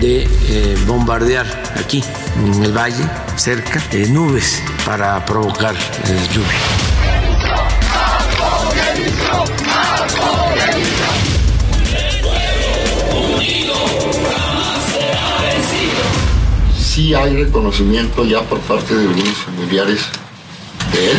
de eh, bombardear aquí en el valle, cerca, de nubes para provocar eh, lluvia. sí hay reconocimiento ya por parte de algunos familiares de él.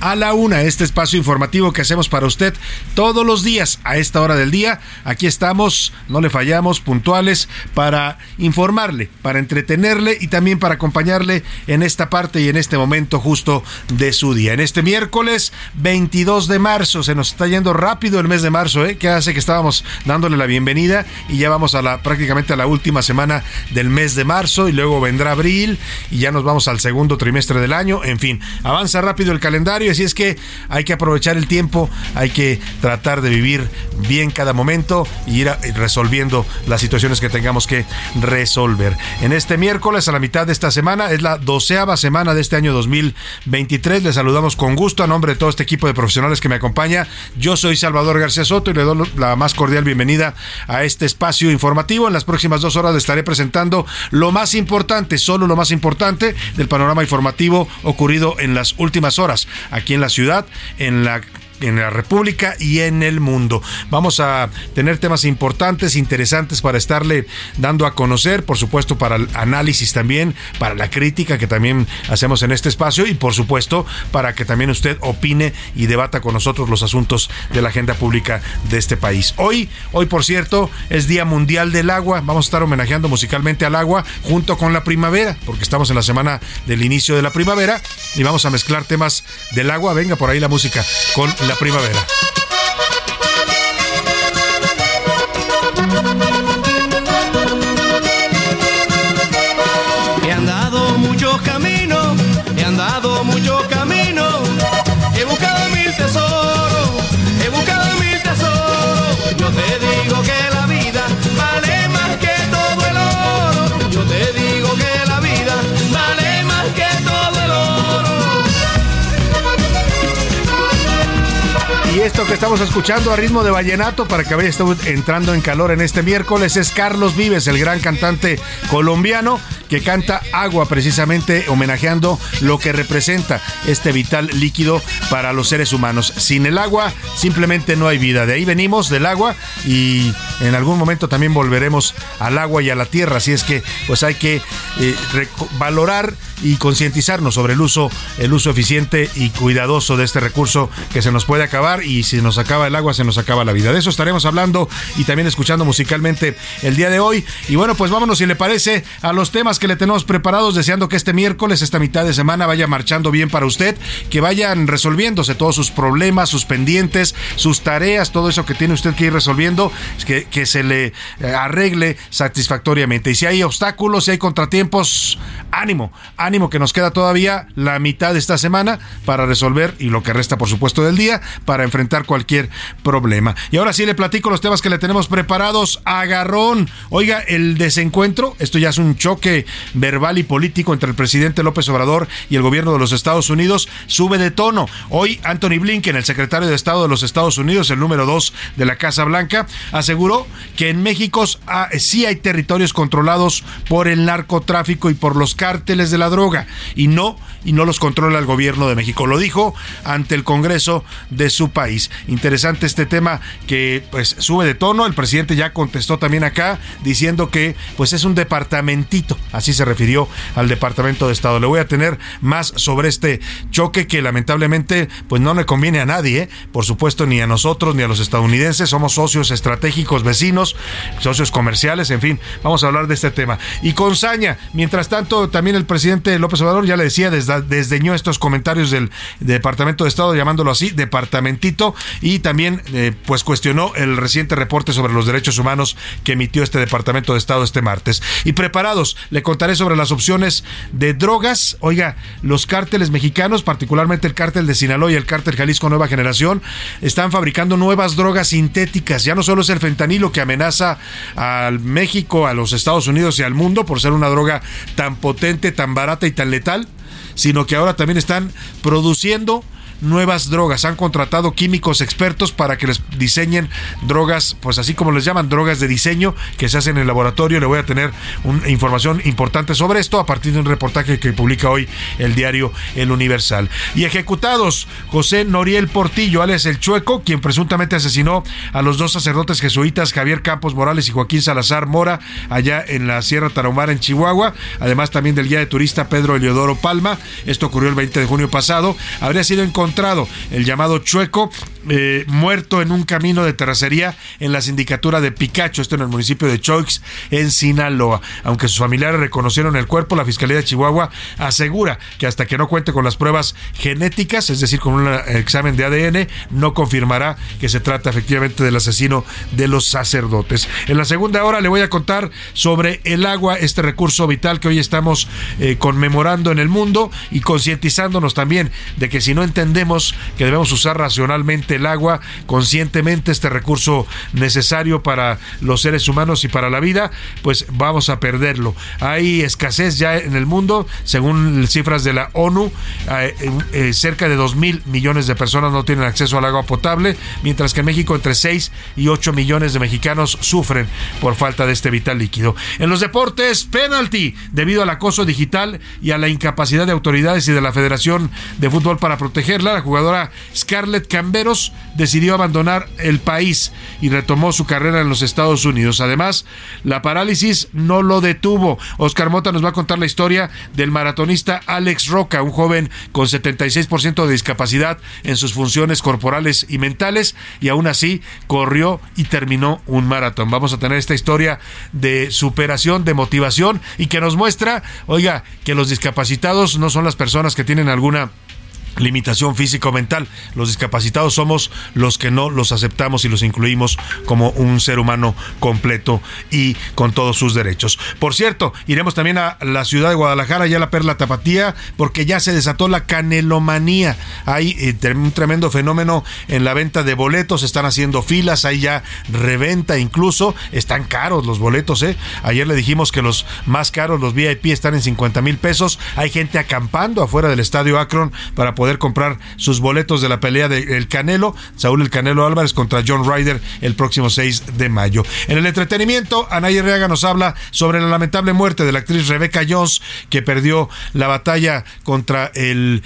a la una este espacio informativo que hacemos para usted todos los días a esta hora del día. Aquí estamos, no le fallamos, puntuales para informarle, para entretenerle y también para acompañarle en esta parte y en este momento justo de su día. En este miércoles 22 de marzo, se nos está yendo rápido el mes de marzo, ¿eh? que hace que estábamos dándole la bienvenida y ya vamos a la prácticamente a la última semana del mes de marzo y luego vendrá abril y ya nos vamos al segundo trimestre del año. En fin, avanza rápido el calendario así es que hay que aprovechar el tiempo, hay que tratar de vivir bien cada momento y ir resolviendo las situaciones que tengamos que resolver. En este miércoles, a la mitad de esta semana, es la doceava semana de este año 2023. Les saludamos con gusto a nombre de todo este equipo de profesionales que me acompaña. Yo soy Salvador García Soto y le doy la más cordial bienvenida a este espacio informativo. En las próximas dos horas le estaré presentando lo más importante, solo lo más importante del panorama informativo ocurrido en las últimas horas aquí en la ciudad, en la en la República y en el mundo. Vamos a tener temas importantes, interesantes para estarle dando a conocer, por supuesto para el análisis también, para la crítica que también hacemos en este espacio y por supuesto para que también usted opine y debata con nosotros los asuntos de la agenda pública de este país. Hoy, hoy por cierto, es Día Mundial del Agua. Vamos a estar homenajeando musicalmente al agua junto con la primavera, porque estamos en la semana del inicio de la primavera y vamos a mezclar temas del agua. Venga por ahí la música con la primavera. Esto que estamos escuchando a ritmo de vallenato para que vaya entrando en calor en este miércoles es Carlos Vives, el gran cantante colombiano que canta Agua precisamente homenajeando lo que representa este vital líquido para los seres humanos. Sin el agua simplemente no hay vida. De ahí venimos del agua y en algún momento también volveremos al agua y a la tierra. Así es que pues hay que eh, valorar y concientizarnos sobre el uso, el uso eficiente y cuidadoso de este recurso que se nos puede acabar y si nos acaba el agua se nos acaba la vida. De eso estaremos hablando y también escuchando musicalmente el día de hoy. Y bueno, pues vámonos si le parece a los temas que le tenemos preparados, deseando que este miércoles, esta mitad de semana vaya marchando bien para usted, que vayan resolviéndose todos sus problemas, sus pendientes, sus tareas, todo eso que tiene usted que ir resolviendo, que, que se le eh, arregle satisfactoriamente. Y si hay obstáculos, si hay contratiempos, ánimo, ánimo que nos queda todavía la mitad de esta semana para resolver y lo que resta, por supuesto, del día para enfrentar cualquier problema. Y ahora sí le platico los temas que le tenemos preparados. Agarrón. Oiga, el desencuentro, esto ya es un choque verbal y político entre el presidente López Obrador y el gobierno de los Estados Unidos, sube de tono. Hoy Anthony Blinken, el secretario de Estado de los Estados Unidos, el número dos de la Casa Blanca, aseguró que en México ah, sí hay territorios controlados por el narcotráfico y por los cárteles de la droga y no y no los controla el gobierno de México. Lo dijo ante el Congreso de su país. Interesante este tema que pues sube de tono. El presidente ya contestó también acá diciendo que pues es un departamentito, así se refirió al Departamento de Estado. Le voy a tener más sobre este choque que lamentablemente pues no le conviene a nadie, ¿eh? por supuesto ni a nosotros ni a los estadounidenses, somos socios estratégicos, vecinos, socios comerciales, en fin, vamos a hablar de este tema. Y con saña, mientras tanto también el presidente López Obrador ya le decía desde, desdeñó estos comentarios del Departamento de Estado llamándolo así, departamentito y también eh, pues cuestionó el reciente reporte sobre los derechos humanos que emitió este Departamento de Estado este martes. Y preparados, le contaré sobre las opciones de drogas. Oiga, los cárteles mexicanos, particularmente el cártel de Sinaloa y el cártel Jalisco Nueva Generación, están fabricando nuevas drogas sintéticas. Ya no solo es el fentanilo que amenaza al México, a los Estados Unidos y al mundo por ser una droga tan potente, tan barata y tan letal, sino que ahora también están produciendo nuevas drogas. Han contratado químicos expertos para que les diseñen drogas, pues así como les llaman, drogas de diseño que se hacen en el laboratorio. Le voy a tener una información importante sobre esto a partir de un reportaje que publica hoy el diario El Universal. Y ejecutados, José Noriel Portillo, alias El Chueco, quien presuntamente asesinó a los dos sacerdotes jesuitas Javier Campos Morales y Joaquín Salazar Mora, allá en la Sierra Tarahumara, en Chihuahua, además también del guía de turista Pedro Eliodoro Palma. Esto ocurrió el 20 de junio pasado. Habría sido encontrado el llamado Chueco, eh, muerto en un camino de terracería en la sindicatura de Picacho, esto en el municipio de Choix, en Sinaloa. Aunque sus familiares reconocieron el cuerpo, la Fiscalía de Chihuahua asegura que hasta que no cuente con las pruebas genéticas, es decir, con un examen de ADN, no confirmará que se trata efectivamente del asesino de los sacerdotes. En la segunda hora le voy a contar sobre el agua, este recurso vital que hoy estamos eh, conmemorando en el mundo y concientizándonos también de que si no entendemos que debemos usar racionalmente el agua, conscientemente este recurso necesario para los seres humanos y para la vida, pues vamos a perderlo. Hay escasez ya en el mundo, según cifras de la ONU, eh, eh, cerca de 2 mil millones de personas no tienen acceso al agua potable, mientras que en México entre 6 y 8 millones de mexicanos sufren por falta de este vital líquido. En los deportes, penalty, debido al acoso digital y a la incapacidad de autoridades y de la Federación de Fútbol para protegerla la jugadora Scarlett Camberos decidió abandonar el país y retomó su carrera en los Estados Unidos. Además, la parálisis no lo detuvo. Oscar Mota nos va a contar la historia del maratonista Alex Roca, un joven con 76% de discapacidad en sus funciones corporales y mentales, y aún así corrió y terminó un maratón. Vamos a tener esta historia de superación, de motivación y que nos muestra, oiga, que los discapacitados no son las personas que tienen alguna limitación físico-mental. Los discapacitados somos los que no los aceptamos y los incluimos como un ser humano completo y con todos sus derechos. Por cierto, iremos también a la ciudad de Guadalajara, ya la Perla Tapatía, porque ya se desató la canelomanía. Hay eh, un tremendo fenómeno en la venta de boletos, están haciendo filas, hay ya reventa incluso, están caros los boletos, ¿eh? Ayer le dijimos que los más caros, los VIP, están en 50 mil pesos. Hay gente acampando afuera del estadio Akron para poder comprar sus boletos de la pelea del Canelo, Saúl el Canelo Álvarez contra John Ryder el próximo 6 de mayo. En el entretenimiento, Anaya Reaga nos habla sobre la lamentable muerte de la actriz Rebecca Jones, que perdió la batalla contra el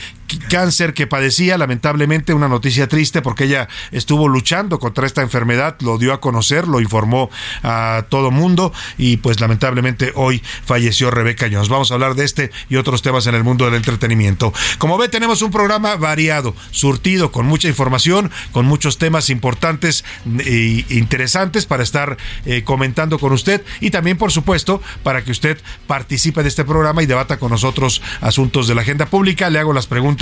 cáncer que padecía, lamentablemente una noticia triste porque ella estuvo luchando contra esta enfermedad, lo dio a conocer, lo informó a todo mundo y pues lamentablemente hoy falleció Rebeca Jones. Vamos a hablar de este y otros temas en el mundo del entretenimiento. Como ve, tenemos un programa variado, surtido, con mucha información, con muchos temas importantes e interesantes para estar eh, comentando con usted y también, por supuesto, para que usted participe de este programa y debata con nosotros asuntos de la agenda pública. Le hago las preguntas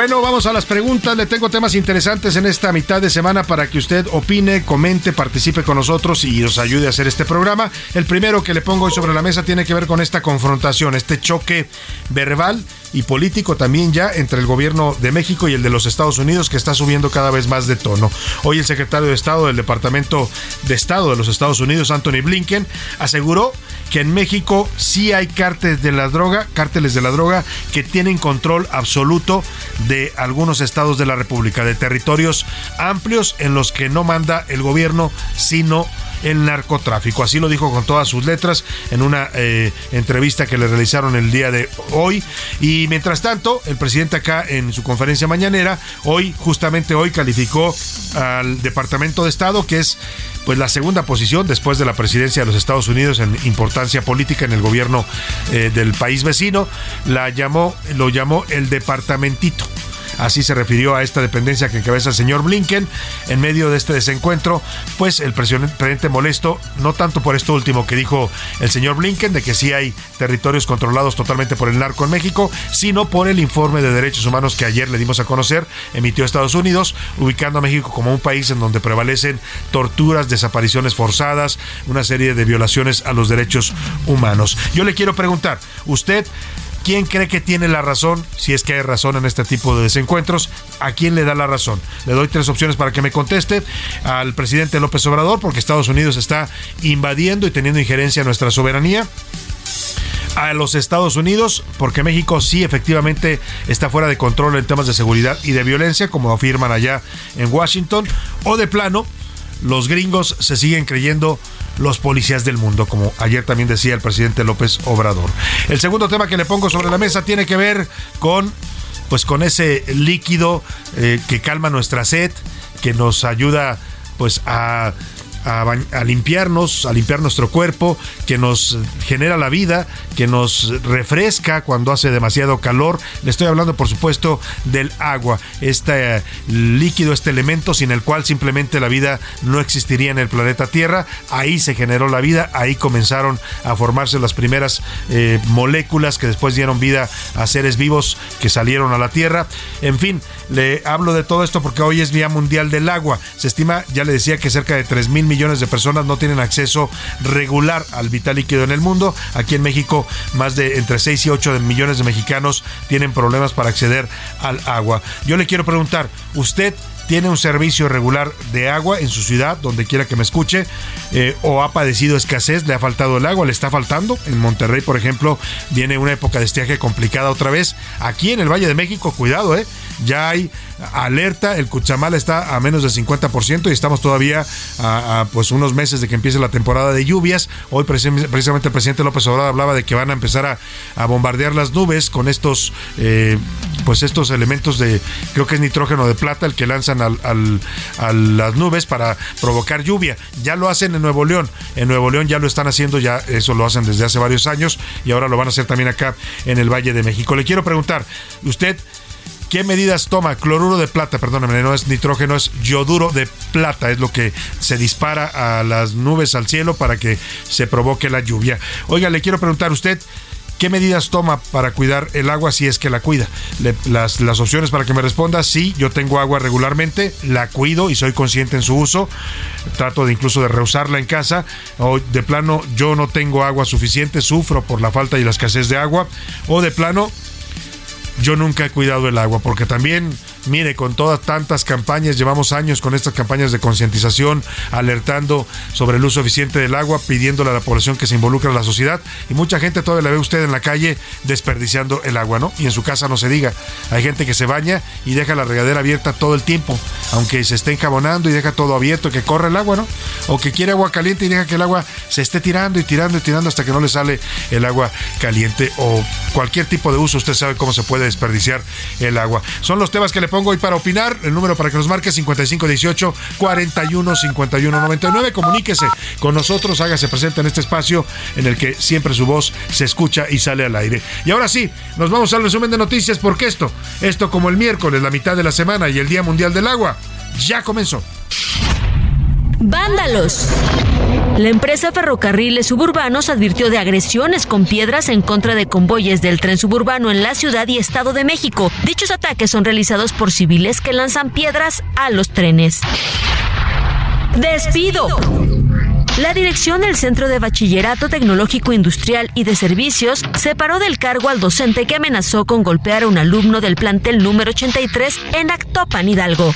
Bueno, vamos a las preguntas. Le tengo temas interesantes en esta mitad de semana para que usted opine, comente, participe con nosotros y nos ayude a hacer este programa. El primero que le pongo hoy sobre la mesa tiene que ver con esta confrontación, este choque verbal y político también ya entre el gobierno de México y el de los Estados Unidos que está subiendo cada vez más de tono. Hoy el secretario de Estado del Departamento de Estado de los Estados Unidos, Anthony Blinken, aseguró que en México sí hay cárteles de la droga, cárteles de la droga que tienen control absoluto de algunos estados de la República, de territorios amplios en los que no manda el gobierno, sino el narcotráfico. Así lo dijo con todas sus letras en una eh, entrevista que le realizaron el día de hoy. Y mientras tanto, el presidente acá en su conferencia mañanera, hoy, justamente hoy, calificó al Departamento de Estado, que es pues la segunda posición después de la presidencia de los Estados Unidos en importancia política en el gobierno eh, del país vecino, la llamó, lo llamó el departamentito. Así se refirió a esta dependencia que encabeza el señor Blinken. En medio de este desencuentro, pues el presidente molesto, no tanto por esto último que dijo el señor Blinken, de que sí hay territorios controlados totalmente por el narco en México, sino por el informe de derechos humanos que ayer le dimos a conocer, emitió Estados Unidos, ubicando a México como un país en donde prevalecen torturas, desapariciones forzadas, una serie de violaciones a los derechos humanos. Yo le quiero preguntar, ¿usted ¿Quién cree que tiene la razón? Si es que hay razón en este tipo de desencuentros, ¿a quién le da la razón? Le doy tres opciones para que me conteste. Al presidente López Obrador, porque Estados Unidos está invadiendo y teniendo injerencia en nuestra soberanía a los Estados Unidos, porque México sí efectivamente está fuera de control en temas de seguridad y de violencia, como afirman allá en Washington, o de plano, los gringos se siguen creyendo los policías del mundo, como ayer también decía el presidente López Obrador. El segundo tema que le pongo sobre la mesa tiene que ver con pues con ese líquido eh, que calma nuestra sed, que nos ayuda pues a a, limpiarnos, a limpiar nuestro cuerpo, que nos genera la vida, que nos refresca cuando hace demasiado calor. Le estoy hablando, por supuesto, del agua, este eh, líquido, este elemento sin el cual simplemente la vida no existiría en el planeta Tierra. Ahí se generó la vida, ahí comenzaron a formarse las primeras eh, moléculas que después dieron vida a seres vivos que salieron a la Tierra. En fin, le hablo de todo esto porque hoy es Día Mundial del Agua. Se estima, ya le decía, que cerca de 3.000 millones de personas no tienen acceso regular al vital líquido en el mundo. Aquí en México, más de entre 6 y 8 millones de mexicanos tienen problemas para acceder al agua. Yo le quiero preguntar, ¿usted tiene un servicio regular de agua en su ciudad, donde quiera que me escuche, eh, o ha padecido escasez, le ha faltado el agua, le está faltando. En Monterrey, por ejemplo, viene una época de estiaje complicada otra vez. Aquí en el Valle de México, cuidado, ¿eh? Ya hay alerta, el Cuchamal está a menos del 50% y estamos todavía a, pues unos meses de que empiece la temporada de lluvias. Hoy precisamente el presidente López Obrador hablaba de que van a empezar a, bombardear las nubes con estos eh, pues estos elementos de creo que es nitrógeno de plata el que lanzan a las nubes para provocar lluvia. Ya lo hacen en Nuevo León. En Nuevo León ya lo están haciendo, ya eso lo hacen desde hace varios años y ahora lo van a hacer también acá en el Valle de México. Le quiero preguntar, ¿usted ¿Qué medidas toma? Cloruro de plata, perdóname, no es nitrógeno, es yoduro de plata, es lo que se dispara a las nubes al cielo para que se provoque la lluvia. Oiga, le quiero preguntar, ¿usted ¿Qué medidas toma para cuidar el agua si es que la cuida? las, las, opciones para que me responda, sí, yo tengo agua regularmente, la cuido y soy consciente en su uso. Trato de incluso de reusarla en casa. O de plano, yo no tengo agua suficiente, sufro por la falta y la escasez de agua. O de plano, yo nunca he cuidado el agua, porque también mire, con todas tantas campañas, llevamos años con estas campañas de concientización, alertando sobre el uso eficiente del agua, pidiéndole a la población que se involucre en la sociedad. Y mucha gente todavía la ve usted en la calle desperdiciando el agua, ¿no? Y en su casa no se diga. Hay gente que se baña y deja la regadera abierta todo el tiempo, aunque se esté encabonando y deja todo abierto, que corre el agua, ¿no? O que quiere agua caliente y deja que el agua se esté tirando y tirando y tirando hasta que no le sale el agua caliente o cualquier tipo de uso. Usted sabe cómo se puede desperdiciar el agua. Son los temas que le pongo hoy para opinar. El número para que nos marque 5518 41 51 99. Comuníquese con nosotros, hágase presente en este espacio en el que siempre su voz se escucha y sale al aire. Y ahora sí, nos vamos al resumen de noticias porque esto, esto como el miércoles, la mitad de la semana y el Día Mundial del Agua, ya comenzó. Vándalos. La empresa Ferrocarriles Suburbanos advirtió de agresiones con piedras en contra de convoyes del tren suburbano en la Ciudad y Estado de México. Dichos ataques son realizados por civiles que lanzan piedras a los trenes. Despido. La dirección del Centro de Bachillerato Tecnológico Industrial y de Servicios separó del cargo al docente que amenazó con golpear a un alumno del plantel número 83 en Actopan, Hidalgo.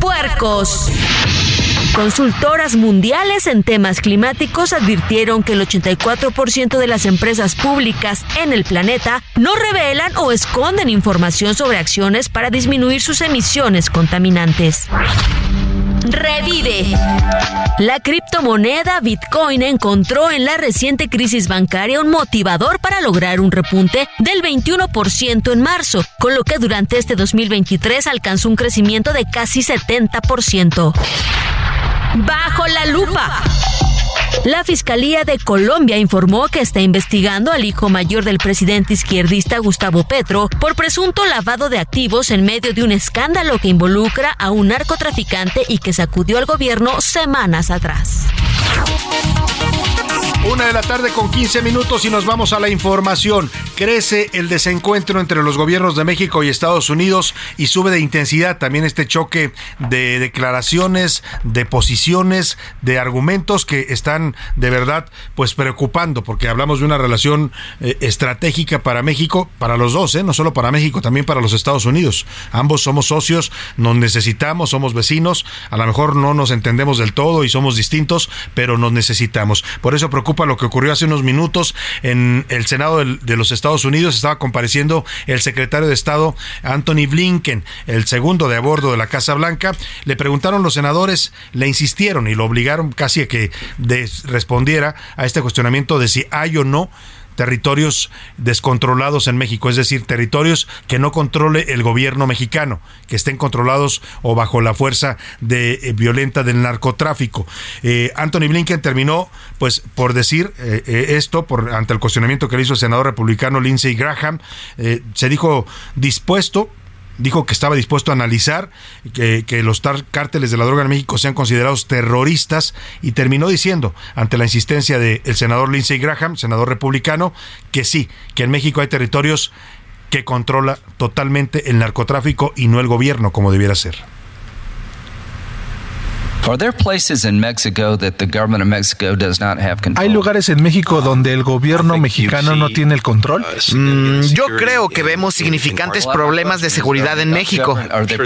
Puercos. Consultoras mundiales en temas climáticos advirtieron que el 84% de las empresas públicas en el planeta no revelan o esconden información sobre acciones para disminuir sus emisiones contaminantes. Revive. La criptomoneda Bitcoin encontró en la reciente crisis bancaria un motivador para lograr un repunte del 21% en marzo, con lo que durante este 2023 alcanzó un crecimiento de casi 70%. Bajo la lupa. La Fiscalía de Colombia informó que está investigando al hijo mayor del presidente izquierdista Gustavo Petro por presunto lavado de activos en medio de un escándalo que involucra a un narcotraficante y que sacudió al gobierno semanas atrás. Una de la tarde con 15 minutos y nos vamos a la información. Crece el desencuentro entre los gobiernos de México y Estados Unidos y sube de intensidad también este choque de declaraciones, de posiciones, de argumentos que están de verdad pues preocupando porque hablamos de una relación eh, estratégica para México, para los dos, ¿eh? no solo para México, también para los Estados Unidos. Ambos somos socios, nos necesitamos, somos vecinos, a lo mejor no nos entendemos del todo y somos distintos, pero nos necesitamos. Por eso preocupa lo que ocurrió hace unos minutos en el Senado de los Estados Unidos. Estaba compareciendo el secretario de Estado Anthony Blinken, el segundo de a bordo de la Casa Blanca. Le preguntaron los senadores, le insistieron y lo obligaron casi a que respondiera a este cuestionamiento de si hay o no territorios descontrolados en México, es decir, territorios que no controle el gobierno mexicano, que estén controlados o bajo la fuerza de eh, violenta del narcotráfico. Eh, Anthony Blinken terminó, pues, por decir eh, esto, por ante el cuestionamiento que le hizo el senador republicano Lindsey Graham, se dijo dispuesto dijo que estaba dispuesto a analizar que, que, los cárteles de la droga en México sean considerados terroristas y terminó diciendo, ante la insistencia del senador Lindsey Graham, senador republicano, que sí, que en México hay territorios que controla totalmente el narcotráfico y no el gobierno como debiera ser. ¿Hay lugares en México donde el gobierno mexicano no tiene el control? Mm, yo creo que vemos significantes problemas de seguridad en México.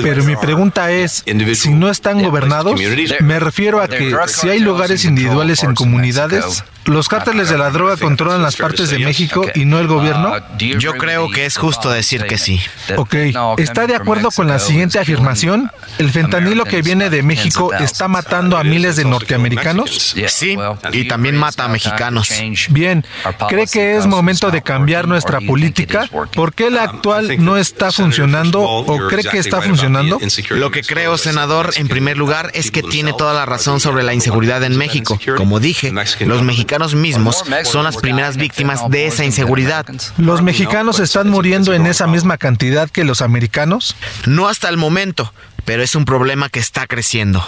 Pero mi pregunta es, si no están gobernados, me refiero a que si hay lugares individuales en comunidades, ¿Los cárteles de la droga controlan las partes de México y no el gobierno? Yo creo que es justo decir que sí. Ok, ¿está de acuerdo con la siguiente afirmación? ¿El fentanilo que viene de México está matando a miles de norteamericanos? Sí, y también mata a mexicanos. Bien, ¿cree que es momento de cambiar nuestra política? ¿Por qué la actual no está funcionando o cree que está funcionando? Lo que creo, senador, en primer lugar, es que tiene toda la razón sobre la inseguridad en México. Como dije, los mexicanos mismos son las primeras víctimas de esa inseguridad. ¿Los mexicanos están muriendo en esa misma cantidad que los americanos? No hasta el momento, pero es un problema que está creciendo.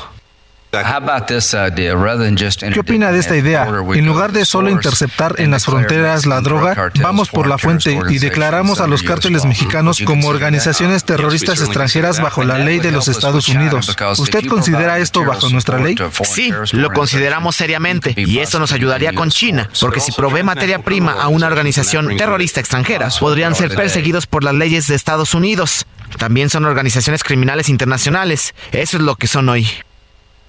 ¿Qué opina de esta idea? En lugar de solo interceptar en las fronteras la droga, vamos por la fuente y declaramos a los cárteles mexicanos como organizaciones terroristas extranjeras bajo la ley de los Estados Unidos. ¿Usted considera esto bajo nuestra ley? Sí, lo consideramos seriamente y eso nos ayudaría con China, porque si provee materia prima a una organización terrorista extranjera, podrían ser perseguidos por las leyes de Estados Unidos. también son organizaciones criminales internacionales. Eso es lo que son hoy.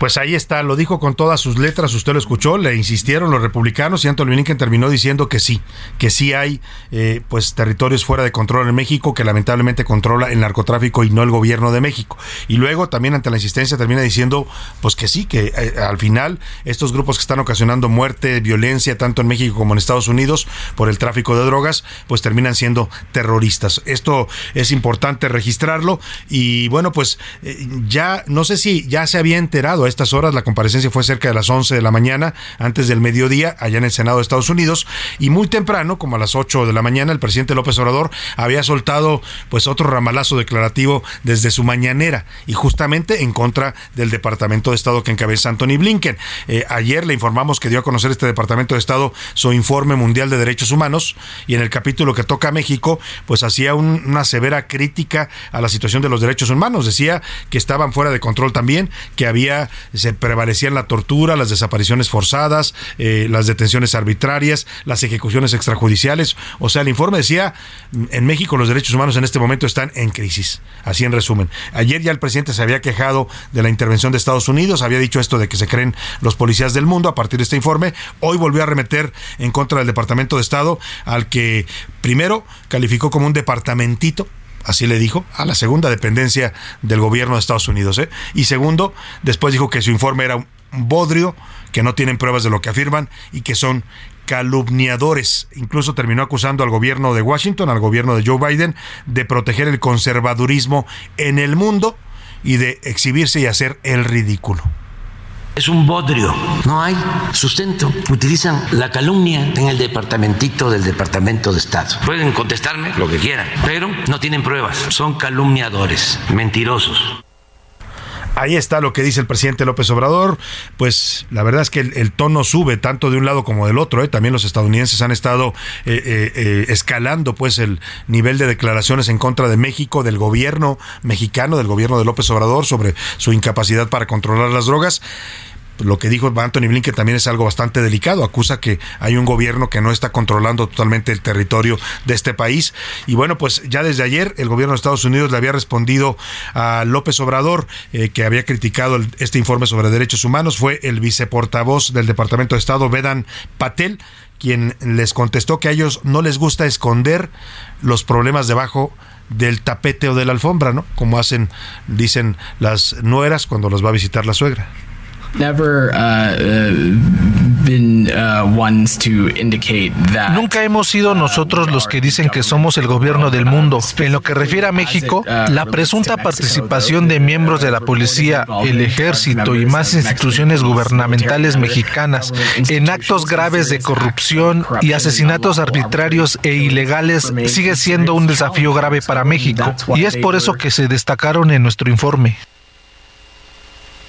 Pues ahí está, lo dijo con todas sus letras, usted lo escuchó, le insistieron los republicanos y Anthony Blinken terminó diciendo que sí, que sí hay eh, pues territorios fuera de control en México que lamentablemente controla el narcotráfico y no el gobierno de México. Y luego también ante la insistencia termina diciendo pues que sí, que eh, al final estos grupos que están ocasionando muerte, violencia tanto en México como en Estados Unidos por el tráfico de drogas, pues terminan siendo terroristas. Esto es importante registrarlo y bueno, pues eh, ya no sé si ya se había enterado estas horas. La comparecencia fue cerca de las 11 de la mañana, antes del mediodía, allá en el Senado de Estados Unidos. Y muy temprano, como a las 8 de la mañana, el presidente López Obrador había soltado pues otro ramalazo declarativo desde su mañanera y justamente en contra del Departamento de Estado que encabeza Anthony Blinken. Eh, ayer le informamos que dio a conocer este Departamento de Estado su informe mundial de derechos humanos y en el capítulo que toca a México, pues hacía una severa crítica a la situación de los derechos humanos. Decía que estaban fuera de control también, que había se prevalecían la tortura, las desapariciones forzadas, eh, las detenciones arbitrarias, las ejecuciones extrajudiciales. O sea, el informe decía, en México los derechos humanos en este momento están en crisis. Así en resumen. Ayer ya el presidente se había quejado de la intervención de Estados Unidos, había dicho esto de que se creen los policías del mundo a partir de este informe. Hoy volvió a remeter en contra del Departamento de Estado, al que primero calificó como un departamentito así le dijo, a la segunda dependencia del gobierno de Estados Unidos. ¿eh? Y segundo, después dijo que su informe era un bodrio, que no tienen pruebas de lo que afirman y que son calumniadores. Incluso terminó acusando al gobierno de Washington, al gobierno de Joe Biden, de proteger el conservadurismo en el mundo y de exhibirse y hacer el ridículo. Es un bodrio, no hay sustento. Utilizan la calumnia en el departamentito del Departamento de Estado. Pueden contestarme lo que quieran, pero no tienen pruebas. Son calumniadores, mentirosos. Ahí está lo que dice el presidente López Obrador. Pues la verdad es que el, tono sube tanto de un lado como del otro. ¿eh? También los estadounidenses han estado eh, eh, escalando pues el nivel de declaraciones en contra de México, del gobierno mexicano, del gobierno de López Obrador sobre su incapacidad para controlar las drogas lo que dijo Anthony Blinken también es algo bastante delicado. Acusa que hay un gobierno que no está controlando totalmente el territorio de este país. Y bueno, pues ya desde ayer el gobierno de Estados Unidos le había respondido a López Obrador, eh, que había criticado este informe sobre derechos humanos. Fue el viceportavoz del Departamento de Estado, Vedan Patel, quien les contestó que a ellos no les gusta esconder los problemas debajo del tapete o de la alfombra, ¿no? Como hacen, dicen las nueras cuando los va a visitar la suegra. Nunca hemos sido nosotros los que dicen que somos el gobierno del mundo. En lo que refiere a México, uh, la presunta participación de miembros de la policía, el ejército y más instituciones gubernamentales mexicanas en actos graves de corrupción y asesinatos arbitrarios e ilegales sigue siendo un desafío grave para México. Y es por eso que se destacaron en nuestro informe.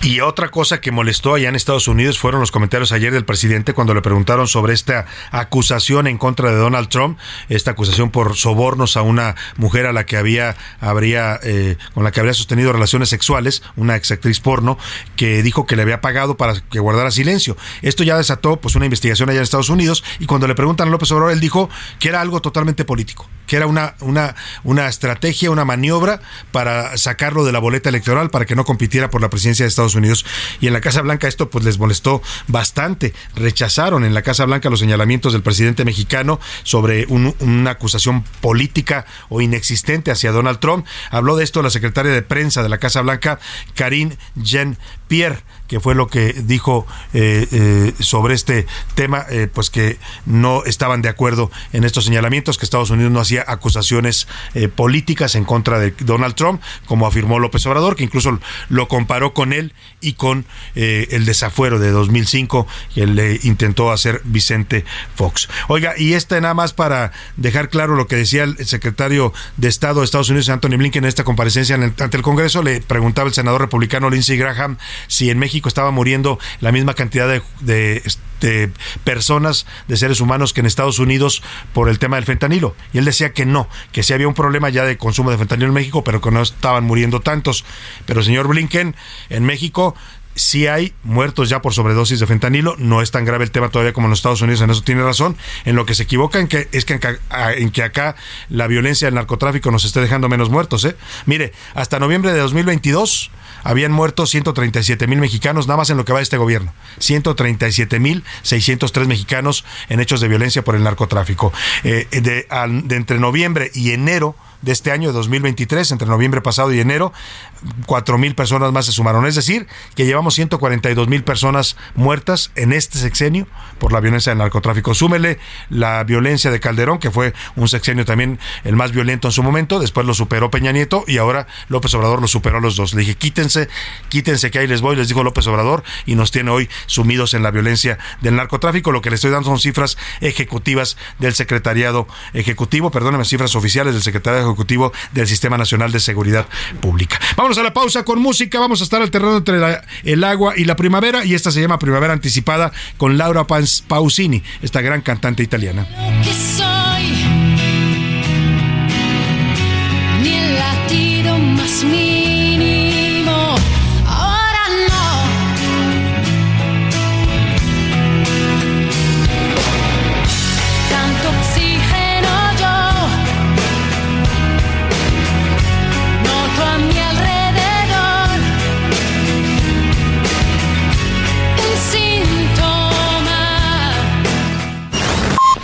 Y otra cosa que molestó allá en Estados Unidos fueron los comentarios ayer del presidente cuando le preguntaron sobre esta acusación en contra de Donald Trump, esta acusación por sobornos a una mujer a la que había habría eh, con la que habría sostenido relaciones sexuales, una exactriz porno, que dijo que le había pagado para que guardara silencio. Esto ya desató pues una investigación allá en Estados Unidos y cuando le preguntan a López Obrador él dijo que era algo totalmente político, que era una una una estrategia, una maniobra para sacarlo de la boleta electoral para que no compitiera por la presidencia de Estados Unidos. Y en la Casa Blanca esto pues les molestó bastante. Rechazaron en la Casa Blanca los señalamientos del presidente mexicano sobre una acusación política o inexistente hacia Donald Trump. Habló de esto la secretaria de prensa de la Casa Blanca, Karine Jean-Pierre que fue lo que dijo eh, eh, sobre este tema, eh, pues que no estaban de acuerdo en estos señalamientos, que Estados Unidos no hacía acusaciones políticas en contra de Donald Trump, como afirmó López Obrador, que incluso lo comparó con él y con el desafuero de 2005 que le intentó hacer Vicente Fox. Oiga, y este nada más para dejar claro lo que decía el secretario de Estado de Estados Unidos, Anthony Blinken, en esta comparecencia ante el Congreso, le preguntaba el senador republicano Lindsey Graham si en México estaba muriendo la misma cantidad de, personas, de seres humanos que en Estados Unidos por el tema del fentanilo. Y él decía que no, que sí había un problema ya de consumo de fentanilo en México, pero que no estaban muriendo tantos. Pero señor Blinken, en México sí hay muertos ya por sobredosis de fentanilo. No es tan grave el tema todavía como en los Estados Unidos, en eso tiene razón. En lo que se equivocan que, es que en, que acá la violencia del narcotráfico nos esté dejando menos muertos. ¿eh? Mire, hasta noviembre de 2022 habían muerto 137 mil mexicanos, nada más en lo que va de este gobierno. 137 mil 603 mexicanos en hechos de violencia por el narcotráfico. Eh, de, de entre noviembre y enero de este año de 2023, entre noviembre pasado y enero, cuatro mil personas más se sumaron. Es decir, que llevamos 142 mil personas muertas en este sexenio por la violencia del narcotráfico. Súmele la violencia de Calderón, que fue un sexenio también el más violento en su momento, después lo superó Peña Nieto y ahora López Obrador lo superó a los dos. Le dije, quítense, quítense que ahí les voy, les dijo López Obrador, y nos tiene hoy sumidos en la violencia del narcotráfico. Lo que le estoy dando son cifras ejecutivas del secretariado ejecutivo, perdóneme, cifras oficiales del secretariado ejecutivo del Sistema Nacional de Seguridad Pública. Vamos a la pausa con música, vamos a estar alternando entre el agua y la primavera y esta se llama Primavera Anticipada con Laura Pausini, esta gran cantante italiana.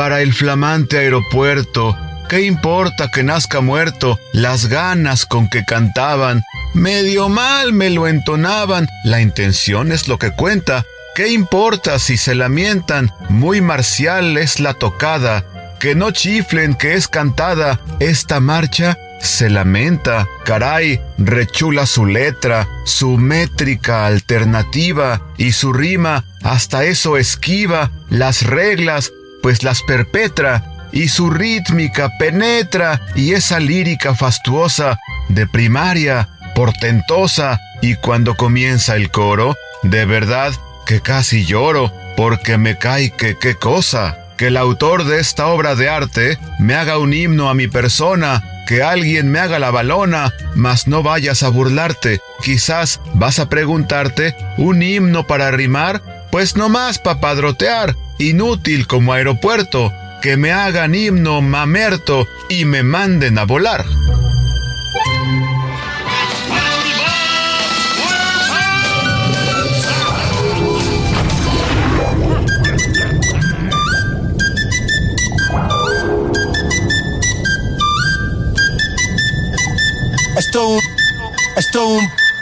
para el flamante aeropuerto. ¿Qué importa que nazca muerto? Las ganas con que cantaban, medio mal me lo entonaban, la intención es lo que cuenta. ¿Qué importa si se lamentan? Muy marcial es la tocada. Que no chiflen que es cantada. Esta marcha se lamenta. Caray, rechula su letra, su métrica alternativa y su rima, hasta eso esquiva las reglas pues las perpetra y su rítmica penetra y esa lírica fastuosa de primaria, portentosa, y cuando comienza el coro, de verdad que casi lloro, porque me cae que qué cosa, que el autor de esta obra de arte me haga un himno a mi persona, que alguien me haga la balona, mas no vayas a burlarte, quizás vas a preguntarte, ¿un himno para rimar? Pues no más para padrotear, inútil como aeropuerto, que me hagan himno mamerto y me manden a volar. Esto, esto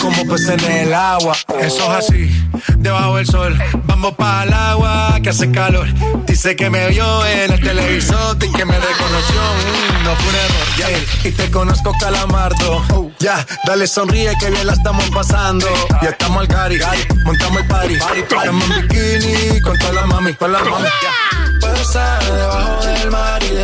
como pues en el agua. Eso es así, debajo del sol. Vamos para el agua que hace calor. Dice que me vio en el televisor y que me reconoció. Mm, no fue un error, Y te conozco, calamardo. Ya, dale sonríe que bien la estamos pasando. Ya estamos al cari, montamos el party. Estamos en bikini con toda la mami, con la mami.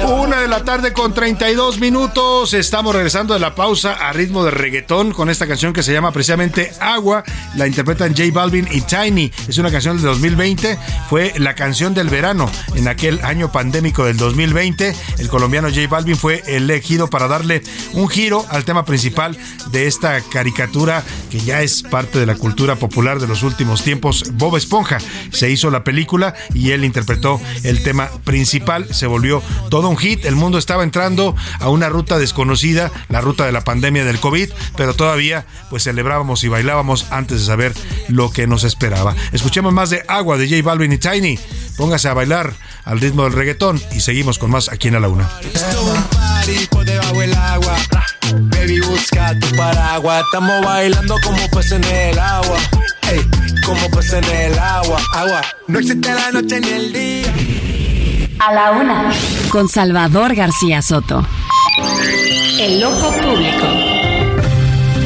Una de la tarde con 32 minutos. Estamos regresando de la pausa a ritmo de reggaetón con esta canción que se llama precisamente Agua. La interpretan J Balvin y Tiny. Es una canción del 2020. Fue la canción del verano en aquel año pandémico del 2020. El colombiano J Balvin fue elegido para darle un giro al tema principal de esta caricatura que ya es parte de la cultura popular de los últimos tiempos. Bob Esponja se hizo la película y él interpretó el tema principal. Se volvió todo un hit. El mundo estaba entrando a una ruta desconocida, la ruta de la pandemia del COVID, pero todavía pues celebrábamos y bailábamos antes de saber lo que nos esperaba. Escuchemos más de Agua de J Balvin y Tiny. Póngase a bailar al ritmo del reggaetón y seguimos con más aquí en la Una. Baby, busca tu paraguas. Estamos bailando como pues en el agua. Ey, como pues en el agua. Agua. No existe la noche ni el día. A la una. Con Salvador García Soto. El ojo público.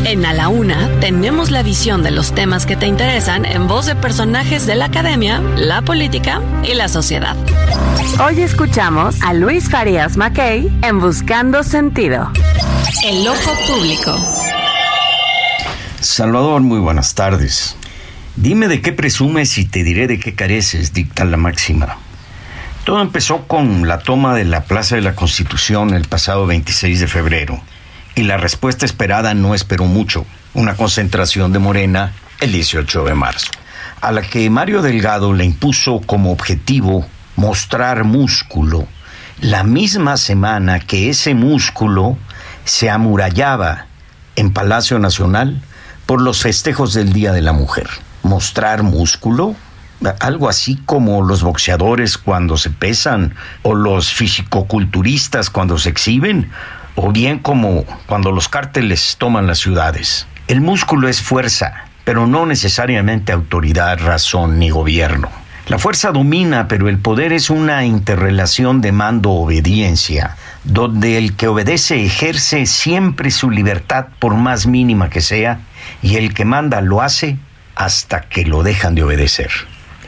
En A la Una tenemos la visión de los temas que te interesan en voz de personajes de la academia, la política y la sociedad. Hoy escuchamos a Luis Farías Mackey en Buscando Sentido. El ojo público. Salvador, muy buenas tardes. Dime de qué presumes y te diré de qué careces, dicta la máxima. Todo empezó con la toma de la Plaza de la Constitución el pasado 26 de febrero, y la respuesta esperada no esperó mucho, una concentración de Morena el 18 de marzo, a la que Mario Delgado le impuso como objetivo mostrar músculo, la misma semana que ese músculo se amurallaba en Palacio Nacional por los festejos del Día de la Mujer. Mostrar músculo, algo así como los boxeadores cuando se pesan, o los fisicoculturistas cuando se exhiben, o bien como cuando los cárteles toman las ciudades. El músculo es fuerza, pero no necesariamente autoridad, razón ni gobierno. La fuerza domina, pero el poder es una interrelación de mando-obediencia, donde el que obedece ejerce siempre su libertad por más mínima que sea, y el que manda lo hace hasta que lo dejan de obedecer.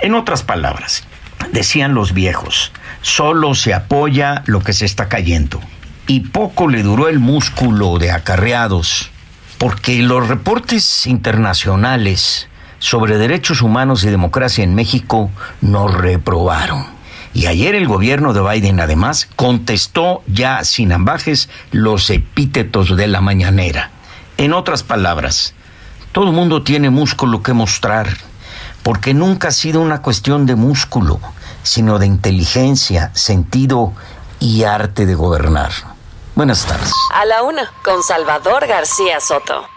En otras palabras, decían los viejos, solo se apoya lo que se está cayendo. Y poco le duró el músculo de acarreados, porque los reportes internacionales sobre derechos humanos y democracia en México nos reprobaron. Y ayer el gobierno de Biden además contestó ya sin ambajes los epítetos de la mañanera. En otras palabras, todo el mundo tiene músculo que mostrar, porque nunca ha sido una cuestión de músculo, sino de inteligencia, sentido y arte de gobernar. Buenas tardes. A la una, con Salvador García Soto.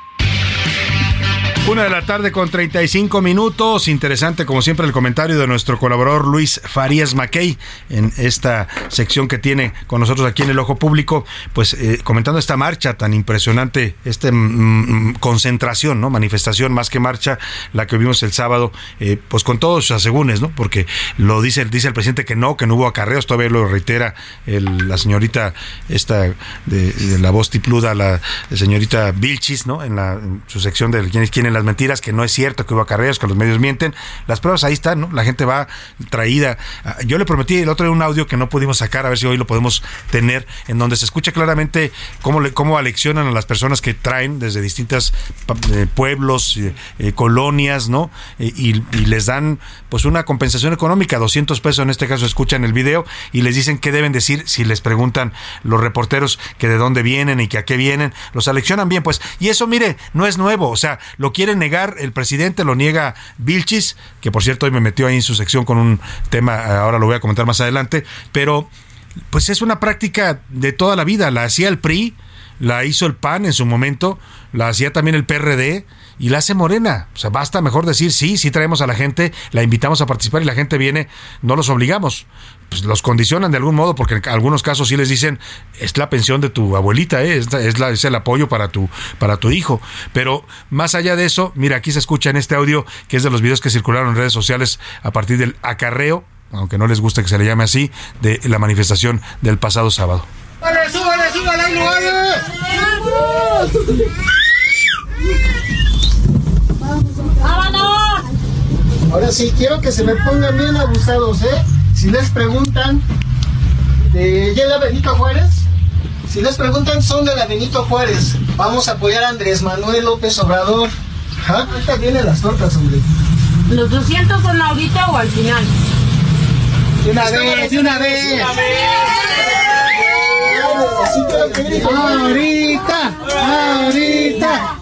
Una de la tarde con 35 minutos. Interesante, como siempre, el comentario de nuestro colaborador Luis Farías Mackey en esta sección que tiene con nosotros aquí en el Ojo Público, pues eh, comentando esta marcha tan impresionante, esta mm, concentración, ¿no? Manifestación más que marcha, la que vimos el sábado, eh, pues con todos sus asegúnes, ¿no? Porque lo dice, dice el presidente que no, que no hubo acarreos, todavía lo reitera la señorita esta de, la voz tipluda, la señorita Vilchis, ¿no? En, la, su sección de quién es quién las mentiras, que no es cierto que hubo acarreos, que los medios mienten. Las pruebas ahí están, ¿no? La gente va traída. Ah, yo le prometí el otro día un audio que no pudimos sacar, a ver si hoy lo podemos tener, en donde se escucha claramente cómo, le, cómo aleccionan a las personas que traen desde distintos eh, pueblos, eh, eh, colonias, ¿no? Y, les dan pues una compensación económica, 200 pesos en este caso, escuchan el video y les dicen qué deben decir si les preguntan los reporteros que de dónde vienen y que a qué vienen. Los aleccionan bien, pues. Y eso, mire, no es nuevo, o sea, lo quiere negar el presidente, lo niega Vilchis, que por cierto hoy me metió ahí en su sección con un tema, ahora lo voy a comentar más adelante, pero pues es una práctica de toda la vida, la hacía el PRI, la hizo el PAN en su momento, la hacía también el PRD y la hace Morena. O sea, basta mejor decir sí, sí traemos a la gente, la invitamos a participar y la gente viene, no los obligamos. Pues los condicionan de algún modo porque en algunos casos sí les dicen es la pensión de tu abuelita, ¿eh? es, es, la, es el apoyo para tu, para tu hijo. Pero más allá de eso, mira, aquí se escucha en este audio que es de los videos que circularon en redes sociales a partir del acarreo, aunque no les guste que se le llame así, de la manifestación del pasado sábado. ¡Súbale, súbale, súbale! ¡Vámonos! Ahora sí, quiero que se me pongan bien abusados, ¿eh? Si les preguntan de la Benito Juárez, si les preguntan son de la Benito Juárez, vamos a apoyar a Andrés Manuel López Obrador. Ajá, ahorita vienen las tortas, hombre. ¿Los 200 son ahorita o al final? De una vez, de una vez. De una vez. Ahorita, ahorita,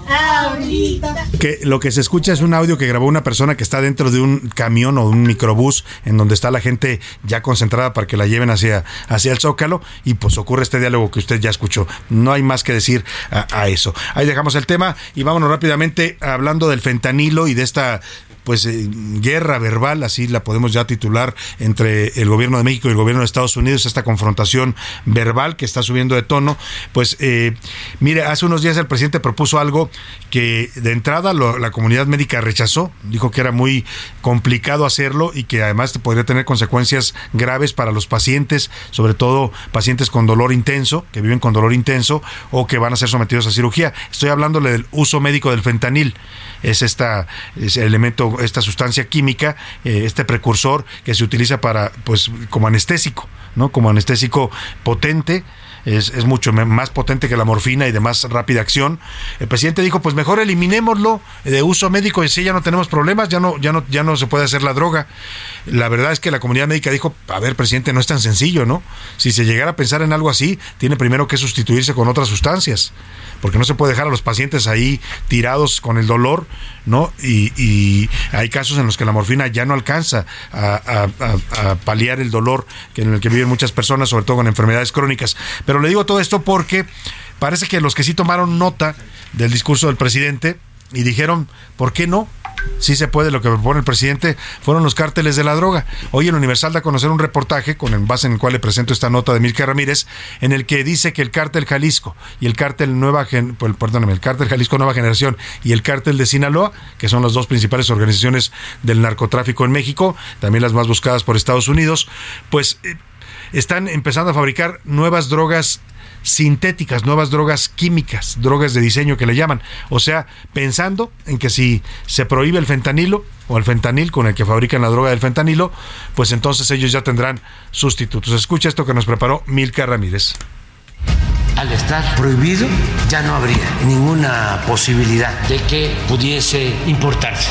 Que lo que se escucha es un audio que grabó una persona que está dentro de un camión o un microbús en donde está la gente ya concentrada para que la lleven hacia, hacia el Zócalo y pues ocurre este diálogo que usted ya escuchó. No hay más que decir a, a eso. Ahí dejamos el tema y vámonos rápidamente hablando del fentanilo y de esta pues eh, guerra verbal, así la podemos ya titular, entre el gobierno de México y el gobierno de Estados Unidos, esta confrontación verbal que está subiendo de tono. Pues eh, mire, hace unos días el presidente propuso algo que de entrada la comunidad médica rechazó, dijo que era muy complicado hacerlo y que además podría tener consecuencias graves para los pacientes, sobre todo pacientes con dolor intenso, que viven con dolor intenso o que van a ser sometidos a cirugía. Estoy hablándole del uso médico del fentanil es esta ese elemento, esta sustancia química, eh, este precursor que se utiliza para, pues, como anestésico, ¿no? Como anestésico potente. Es, es, mucho más potente que la morfina y de más rápida acción. El presidente dijo, pues mejor eliminémoslo de uso médico y si ya no tenemos problemas, ya no, ya no, ya no se puede hacer la droga. La verdad es que la comunidad médica dijo, a ver, presidente, no es tan sencillo, ¿no? Si se llegara a pensar en algo así, tiene primero que sustituirse con otras sustancias porque no se puede dejar a los pacientes ahí tirados con el dolor, ¿no? Y, hay casos en los que la morfina ya no alcanza a, paliar el dolor que en el que viven muchas personas, sobre todo con enfermedades crónicas. Le digo todo esto porque parece que los que sí tomaron nota del discurso del presidente y dijeron, ¿por qué no? sí se puede, lo que propone el presidente, fueron los cárteles de la droga. Hoy en Universal da a conocer un reportaje con el base en el cual le presento esta nota de Milka Ramírez, en el que dice que el cártel Jalisco y el cártel Nueva pues, perdóname, el cártel Jalisco Nueva Generación y el cártel de Sinaloa, que son las dos principales organizaciones del narcotráfico en México, también las más buscadas por Estados Unidos, pues eh, están empezando a fabricar nuevas drogas sintéticas, nuevas drogas químicas, drogas de diseño que le llaman. O sea, pensando en que si se prohíbe el fentanilo o el fentanil con el que fabrican la droga del fentanilo, pues entonces ellos ya tendrán sustitutos. Escucha esto que nos preparó Milka Ramírez. Al estar prohibido, ya no habría ninguna posibilidad de que pudiese importarse.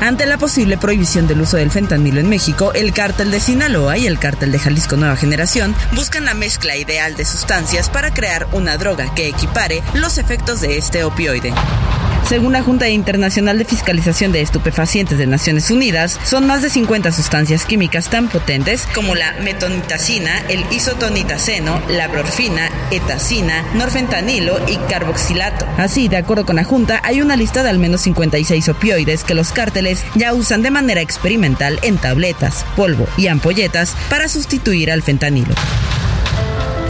Ante la posible prohibición del uso del fentanilo en México, el cártel de Sinaloa y el cártel de Jalisco Nueva Generación buscan la mezcla ideal de sustancias para crear una droga que equipare los efectos de este opioide. Según la Junta Internacional de Fiscalización de Estupefacientes de Naciones Unidas, son más de 50 sustancias químicas tan potentes como la metonitacina, el isotonitaceno, la brorfina, etacina, norfentanilo y carboxilato. Así, de acuerdo con la Junta, hay una lista de al menos 56 opioides que los cárteles ya usan de manera experimental en tabletas, polvo y ampolletas para sustituir al fentanilo.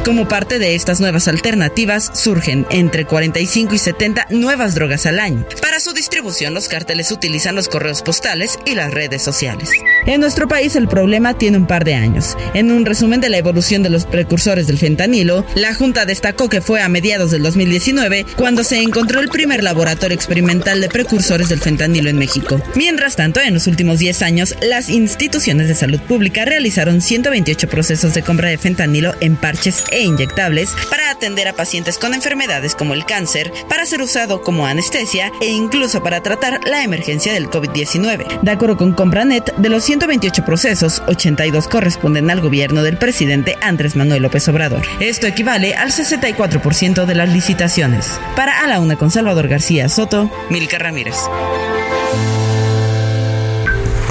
Como parte de estas nuevas alternativas, surgen entre 45 y 70 nuevas drogas al año. Para su distribución, los cárteles utilizan los correos postales y las redes sociales. En nuestro país el problema tiene un par de años. En un resumen de la evolución de los precursores del fentanilo, la Junta destacó que fue a mediados del 2019 cuando se encontró el primer laboratorio experimental de precursores del fentanilo en México. Mientras tanto, en los últimos 10 años, las instituciones de salud pública realizaron 128 procesos de compra de fentanilo en parches e inyectables para atender a pacientes con enfermedades como el cáncer, para ser usado como anestesia e incluso para tratar la emergencia del COVID-19. De acuerdo con Compranet, de los 128 procesos, 82 corresponden al gobierno del presidente Andrés Manuel López Obrador. Esto equivale al 64% de las licitaciones. Para A la Una con Salvador García Soto, Milka Ramírez.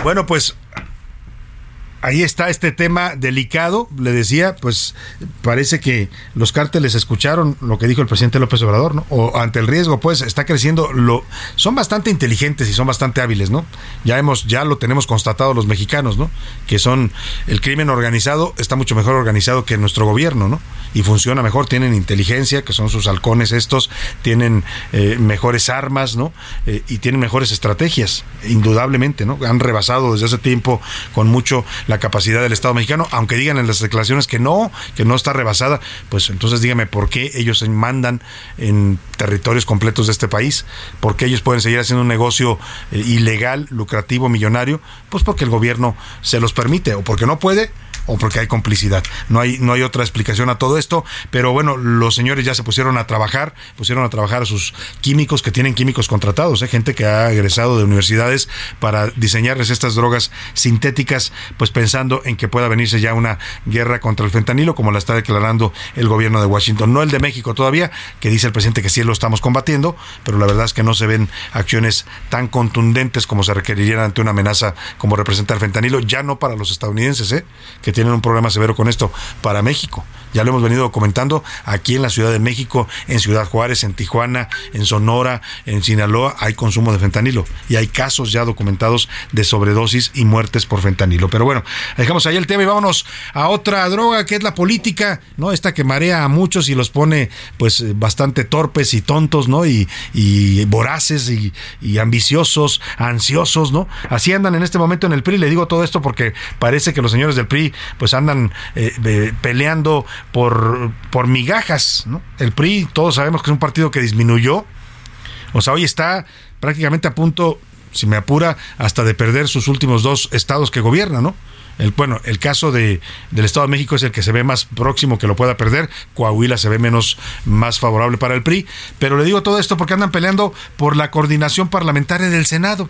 Bueno, pues ahí está este tema delicado, le decía, pues parece que los cárteles escucharon lo que dijo el presidente López Obrador, ¿no? O ante el riesgo, pues está creciendo, lo, son bastante inteligentes y son bastante hábiles, ¿no? Ya hemos, ya lo tenemos constatado los mexicanos, ¿no? Que son, el crimen organizado está mucho mejor organizado que nuestro gobierno, ¿no? Y funciona mejor, tienen inteligencia, que son sus halcones estos, tienen eh, mejores armas, ¿no? Eh, y tienen mejores estrategias, indudablemente, ¿no? Han rebasado desde hace tiempo con mucho la capacidad del Estado mexicano, aunque digan en las declaraciones que no, que no está rebasada, pues entonces dígame por qué ellos mandan en territorios completos de este país, por qué ellos pueden seguir haciendo un negocio eh, ilegal, lucrativo, millonario, pues porque el gobierno se los permite, o porque no puede, o porque hay complicidad. No hay, no hay otra explicación a todo esto, pero bueno, los señores ya se pusieron a trabajar, pusieron a trabajar a sus químicos que tienen químicos contratados, ¿eh? gente que ha egresado de universidades para diseñarles estas drogas sintéticas, pues pensando en que pueda venirse ya una guerra contra el fentanilo, como la está declarando el gobierno de Washington, no el de México todavía, que dice el presidente que sí lo estamos combatiendo, pero la verdad es que no se ven acciones tan contundentes como se requerirían ante una amenaza como representa el fentanilo, ya no para los estadounidenses, ¿eh? que tienen un problema severo con esto, para México. Ya lo hemos venido comentando aquí en la Ciudad de México, en Ciudad Juárez, en Tijuana, en Sonora, en Sinaloa, hay consumo de fentanilo y hay casos ya documentados de sobredosis y muertes por fentanilo. Pero bueno, dejamos ahí el tema y vámonos a otra droga que es la política, ¿no? Esta que marea a muchos y los pone pues bastante torpes y tontos, ¿no? Y, y voraces y, ambiciosos, ansiosos, ¿no? Así andan en este momento en el PRI. Le digo todo esto porque parece que los señores del PRI pues andan eh, eh, peleando por, por migajas, ¿no? El PRI, todos sabemos que es un partido que disminuyó. O sea, hoy está prácticamente a punto, si me apura, hasta de perder sus últimos dos estados que gobierna, ¿no? El, bueno, el caso de, del Estado de México es el que se ve más próximo que lo pueda perder. Coahuila se ve menos más favorable para el PRI. Pero le digo todo esto porque andan peleando por la coordinación parlamentaria del Senado.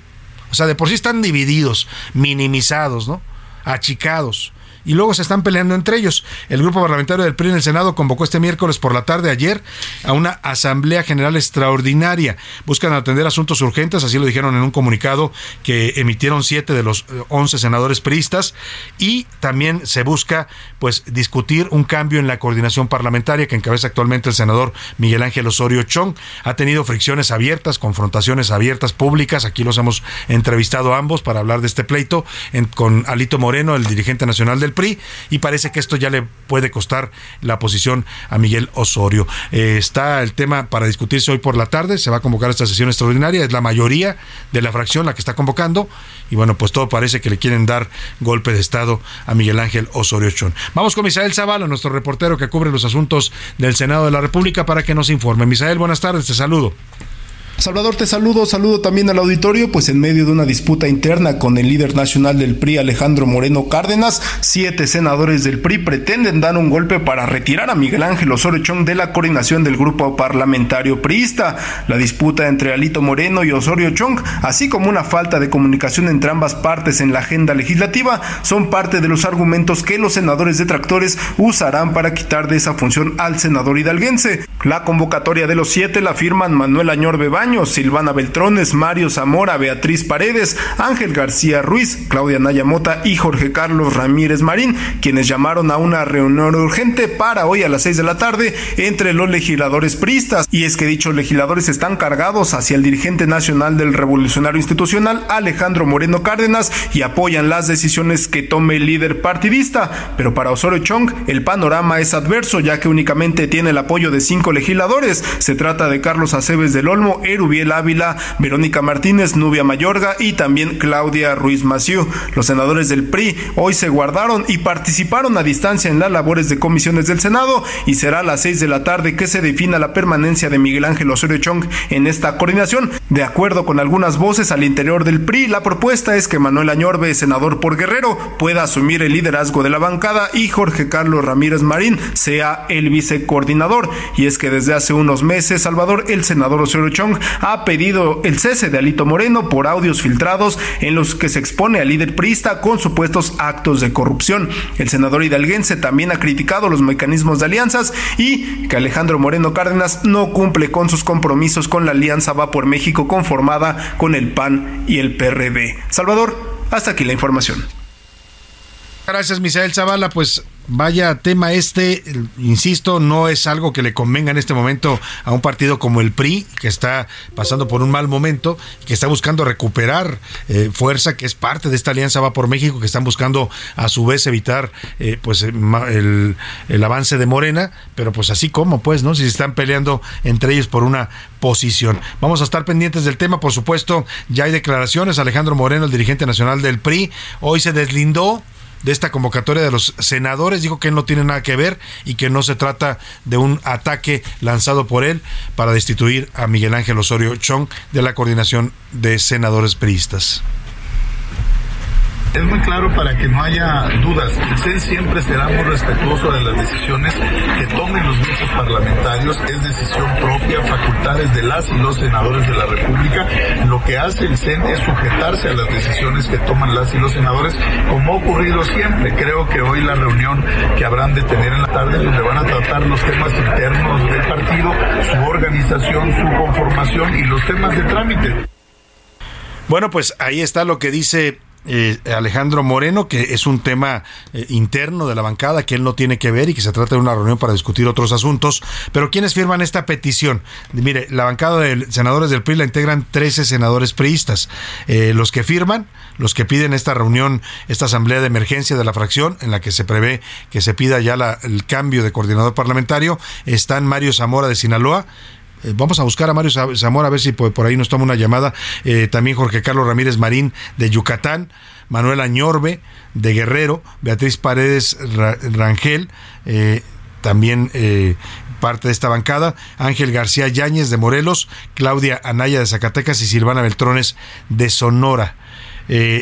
O sea, de por sí están divididos, minimizados, ¿no? Achicados y luego se están peleando entre ellos. El grupo parlamentario del PRI en el Senado convocó este miércoles por la tarde ayer a una Asamblea General Extraordinaria. Buscan atender asuntos urgentes, así lo dijeron en un comunicado que emitieron siete de los eh, once senadores priistas y también se busca pues discutir un cambio en la coordinación parlamentaria que encabeza actualmente el senador Miguel Ángel Osorio Chong. Ha tenido fricciones abiertas, confrontaciones abiertas públicas. Aquí los hemos entrevistado ambos para hablar de este pleito con Alito Moreno, el dirigente nacional del PRI y parece que esto ya le puede costar la posición a Miguel Osorio. Eh, está el tema para discutirse hoy por la tarde, se va a convocar esta sesión extraordinaria, es la mayoría de la fracción la que está convocando y bueno, pues todo parece que le quieren dar golpe de Estado a Miguel Ángel Osorio Chón. Vamos con Misael Zavala, nuestro reportero que cubre los asuntos del Senado de la República para que nos informe. Misael, buenas tardes, te saludo. Salvador, te saludo, saludo también al auditorio, pues en medio de una disputa interna con el líder nacional del PRI, Alejandro Moreno Cárdenas, siete senadores del PRI pretenden dar un golpe para retirar a Miguel Ángel Osorio Chong de la coordinación del grupo parlamentario priista. La disputa entre Alito Moreno y Osorio Chong, así como una falta de comunicación entre ambas partes en la agenda legislativa, son parte de los argumentos que los senadores detractores usarán para quitar de esa función al senador hidalguense. La convocatoria de los siete la firman Manuel Añor Bebaño, Silvana Beltrones, Mario Zamora, Beatriz Paredes, Ángel García Ruiz, Claudia Nayamota y Jorge Carlos Ramírez Marín, quienes llamaron a una reunión urgente para hoy a las seis de la tarde entre los legisladores pristas. Y es que dichos legisladores están cargados hacia el dirigente nacional del Revolucionario Institucional, Alejandro Moreno Cárdenas, y apoyan las decisiones que tome el líder partidista. Pero para Osorio Chong, el panorama es adverso, ya que únicamente tiene el apoyo de cinco legisladores. Se trata de Carlos Aceves del Olmo, Erubiel Ávila, Verónica Martínez, Nubia Mayorga y también Claudia Ruiz Maciú. Los senadores del PRI hoy se guardaron y participaron a distancia en las labores de comisiones del Senado y será a las seis de la tarde que se defina la permanencia de Miguel Ángel Osorio Chong en esta coordinación. De acuerdo con algunas voces al interior del PRI, la propuesta es que Manuel Añorbe, senador por Guerrero, pueda asumir el liderazgo de la bancada y Jorge Carlos Ramírez Marín sea el vicecoordinador. Y es que desde hace unos meses, Salvador, el senador Osorio Chong ha pedido el cese de Alito Moreno por audios filtrados en los que se expone al líder priista con supuestos actos de corrupción. El senador hidalguense también ha criticado los mecanismos de alianzas y que Alejandro Moreno Cárdenas no cumple con sus compromisos con la alianza Va por México conformada con el PAN y el PRD. Salvador, hasta aquí la información. Gracias, Misael Zavala. Pues Vaya tema este, insisto, no es algo que le convenga en este momento a un partido como el PRI, que está pasando por un mal momento, que está buscando recuperar eh, fuerza, que es parte de esta alianza Va por México, que están buscando a su vez evitar eh, pues el, el, avance de Morena, pero pues así como, pues, ¿no? Si se están peleando entre ellos por una posición. Vamos a estar pendientes del tema, por supuesto, ya hay declaraciones. Alejandro Moreno, el dirigente nacional del PRI, hoy se deslindó de esta convocatoria de los senadores. Dijo que no tiene nada que ver y que no se trata de un ataque lanzado por él para destituir a Miguel Ángel Osorio Chong de la coordinación de senadores priistas Es muy claro para que no haya dudas. El CEN siempre será muy respetuoso de las decisiones que tomen los grupos parlamentarios. Es decisión propia, facultades de las y los senadores de la República. Lo que hace el CEN es sujetarse a las decisiones que toman las y los senadores, como ha ocurrido siempre. Creo que hoy la reunión que habrán de tener en la tarde, donde van a tratar los temas internos del partido, su organización, su conformación y los temas de trámite. Bueno, pues ahí está lo que dice eh, Alejandro Moreno, que es un tema eh, interno de la bancada que él no tiene que ver y que se trata de una reunión para discutir otros asuntos. Pero ¿quiénes firman esta petición? Mire, la bancada de senadores del PRI la integran 13 senadores priistas. Eh, los que firman, los que piden esta reunión, esta asamblea de emergencia de la fracción, en la que se prevé que se pida ya el cambio de coordinador parlamentario, están Mario Zamora de Sinaloa, eh, vamos a buscar a Mario Zamora a ver si por, ahí nos toma una llamada. Eh, también Jorge Carlos Ramírez Marín de Yucatán, Manuel Añorbe de Guerrero, Beatriz Paredes Rangel, eh, también parte de esta bancada, Ángel García Yáñez de Morelos, Claudia Anaya de Zacatecas. Y Silvana Beltrones de Sonora.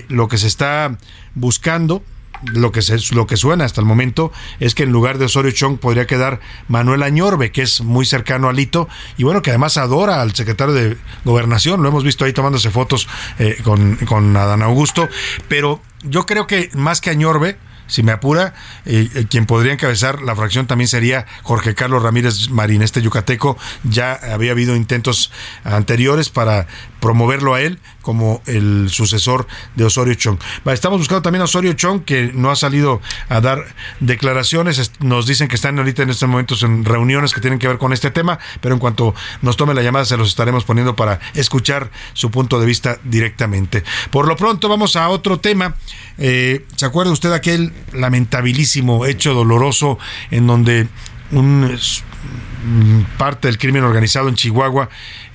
lo que se está buscando lo que, se, lo que suena hasta el momento es que en lugar de Osorio Chong podría quedar Manuel Añorbe, que es muy cercano a Lito y bueno, que además adora al secretario de Gobernación. Lo hemos visto ahí tomándose fotos eh, con, con Adán Augusto. Pero yo creo que más que Añorbe, si me apura, eh, eh, quien podría encabezar la fracción también sería Jorge Carlos Ramírez Marín, este yucateco. Ya había habido intentos anteriores para promoverlo a él como el sucesor de Osorio Chong. Estamos buscando también a Osorio Chong, que no ha salido a dar declaraciones. Nos dicen que están ahorita en estos momentos en reuniones que tienen que ver con este tema, pero en cuanto nos tome la llamada se los estaremos poniendo para escuchar su punto de vista directamente. Por lo pronto vamos a otro tema. Eh, ¿Se acuerda usted aquel lamentabilísimo hecho doloroso en donde un parte del crimen organizado en Chihuahua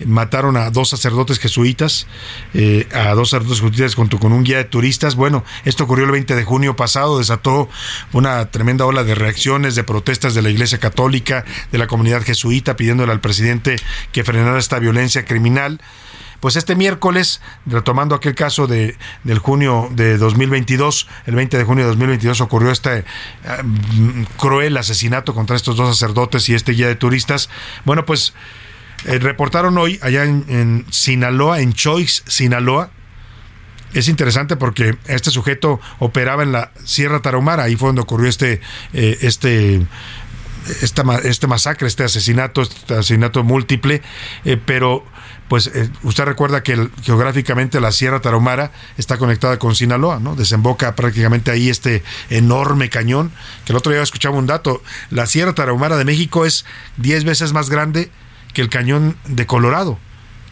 mataron a dos sacerdotes jesuitas, eh, a dos sacerdotes jesuitas junto con un guía de turistas. Bueno, esto ocurrió el 20 de junio pasado, desató una tremenda ola de reacciones, de protestas de la Iglesia Católica, de la comunidad jesuita, pidiéndole al presidente que frenara esta violencia criminal. Pues este miércoles, retomando aquel caso de, del junio de 2022, el 20 de junio de 2022 ocurrió este eh, cruel asesinato contra estos dos sacerdotes y este guía de turistas. Bueno, pues eh, reportaron hoy allá en, Sinaloa, en Choice, Sinaloa, es interesante porque este sujeto operaba en la Sierra Tarahumara, ahí fue donde ocurrió este, eh, este, este masacre, este asesinato, este asesinato múltiple, pero pues eh, usted recuerda que geográficamente la Sierra Tarahumara está conectada con Sinaloa, ¿no? Desemboca prácticamente ahí este enorme cañón, que el otro día escuchaba un dato, la Sierra Tarahumara de México es 10 veces más grande que el cañón de Colorado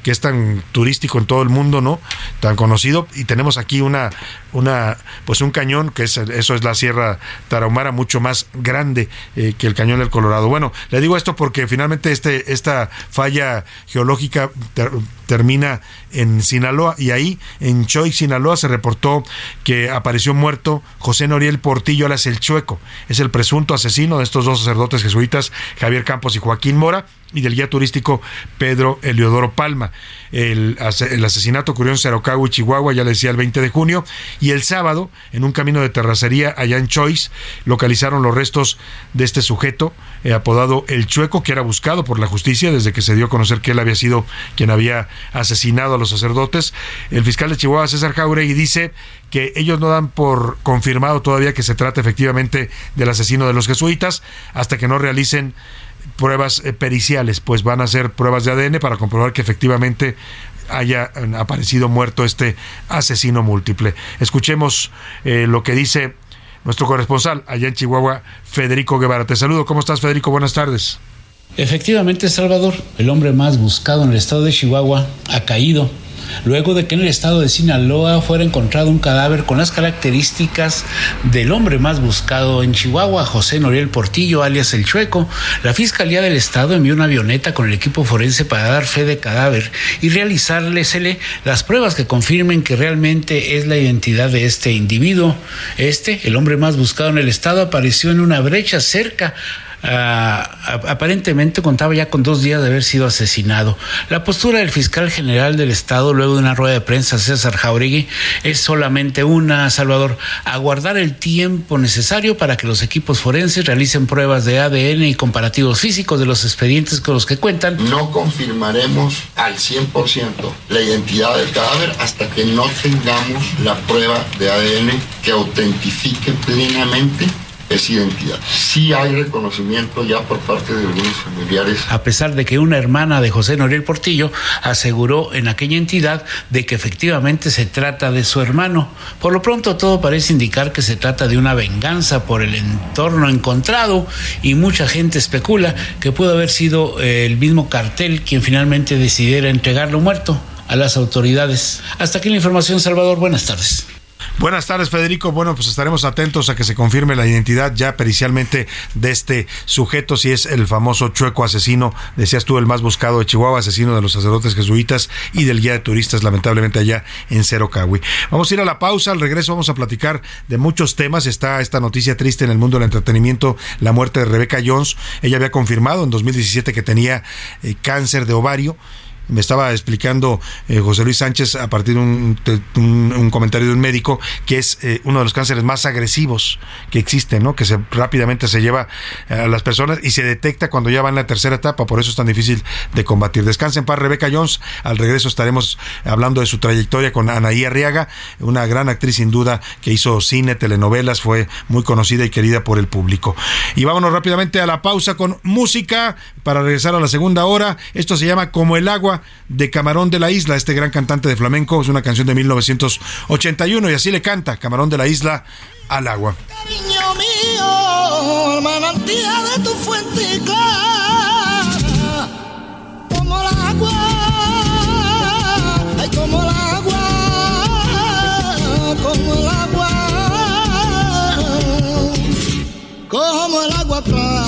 que es tan turístico en todo el mundo, ¿no? Tan conocido y tenemos aquí una una pues un cañón que es eso es la Sierra Tarahumara mucho más grande eh, que el cañón del Colorado. Bueno, le digo esto porque finalmente este esta falla geológica termina en Sinaloa y ahí en Choy, Sinaloa se reportó que apareció muerto José Noriel Portillo Alas el Chueco. Es el presunto asesino de estos dos sacerdotes jesuitas, Javier Campos y Joaquín Mora y del guía turístico Pedro Eliodoro Palma. El, asesinato ocurrió en Cerocagua, Chihuahua, ya le decía, el 20 de junio, y el sábado, en un camino de terracería allá en Choice, localizaron los restos de este sujeto, eh, apodado El Chueco, que era buscado por la justicia desde que se dio a conocer que él había sido quien había asesinado a los sacerdotes. El fiscal de Chihuahua, César Jauregui, dice que ellos no dan por confirmado todavía que se trata efectivamente del asesino de los jesuitas hasta que no realicen pruebas eh, periciales, pues van a hacer pruebas de ADN para comprobar que efectivamente haya eh, aparecido muerto este asesino múltiple. Escuchemos eh, lo que dice nuestro corresponsal allá en Chihuahua, Federico Guevara. Te saludo, ¿cómo estás Federico? Buenas tardes. Efectivamente, Salvador, el hombre más buscado en el estado de Chihuahua, ha caído luego de que en el estado de Sinaloa fuera encontrado un cadáver con las características del hombre más buscado en Chihuahua, José Noriel Portillo, alias El Chueco. La Fiscalía del Estado envió una avioneta con el equipo forense para dar fe de cadáver y realizarlesele las pruebas que confirmen que realmente es la identidad de este individuo. Este, el hombre más buscado en el estado, apareció en una brecha cerca aparentemente contaba ya con dos días de haber sido asesinado. La postura del fiscal general del Estado, luego de una rueda de prensa, César Jauregui, es solamente una, Salvador, aguardar el tiempo necesario para que los equipos forenses realicen pruebas de ADN y comparativos físicos de los expedientes con los que cuentan. No confirmaremos al 100% la identidad del cadáver hasta que no tengamos la prueba de ADN que autentifique plenamente esa identidad. Sí hay reconocimiento ya por parte de algunos familiares. A pesar de que una hermana de José Noriel Portillo aseguró en aquella entidad de que efectivamente se trata de su hermano. Por lo pronto todo parece indicar que se trata de una venganza por el entorno encontrado y mucha gente especula que pudo haber sido eh, el mismo cartel quien finalmente decidiera entregarlo muerto a las autoridades. Hasta aquí la información, Salvador. Buenas tardes. Buenas tardes, Federico. Bueno, pues estaremos atentos a que se confirme la identidad ya pericialmente de este sujeto, si es el famoso chueco asesino, decías tú, el más buscado de Chihuahua, asesino de los sacerdotes jesuitas y del guía de turistas, lamentablemente allá en Cerocahui. Vamos a ir a la pausa, al regreso vamos a platicar de muchos temas. Está esta noticia triste en el mundo del entretenimiento, la muerte de Rebecca Jones. Ella había confirmado en 2017 que tenía eh, cáncer de ovario me estaba explicando eh, José Luis Sánchez a partir de un, comentario de un médico que es eh, uno de los cánceres más agresivos que existen, ¿no? Que se rápidamente se lleva a las personas y se detecta cuando ya va en la tercera etapa, por eso es tan difícil de combatir. Descansen para Rebeca Jones. Al regreso estaremos hablando de su trayectoria con Anaí Arriaga, una gran actriz sin duda que hizo cine, telenovelas, fue muy conocida y querida por el público. Y vámonos rápidamente a la pausa con música para regresar a la segunda hora. Esto se llama Como el agua de Camarón de la Isla, este gran cantante de flamenco, es una canción de 1981 y así le canta Camarón de la Isla al agua. Cariño mío, manantial de tu fuente clara, como el agua, ay como el agua, como el agua, como el agua clara,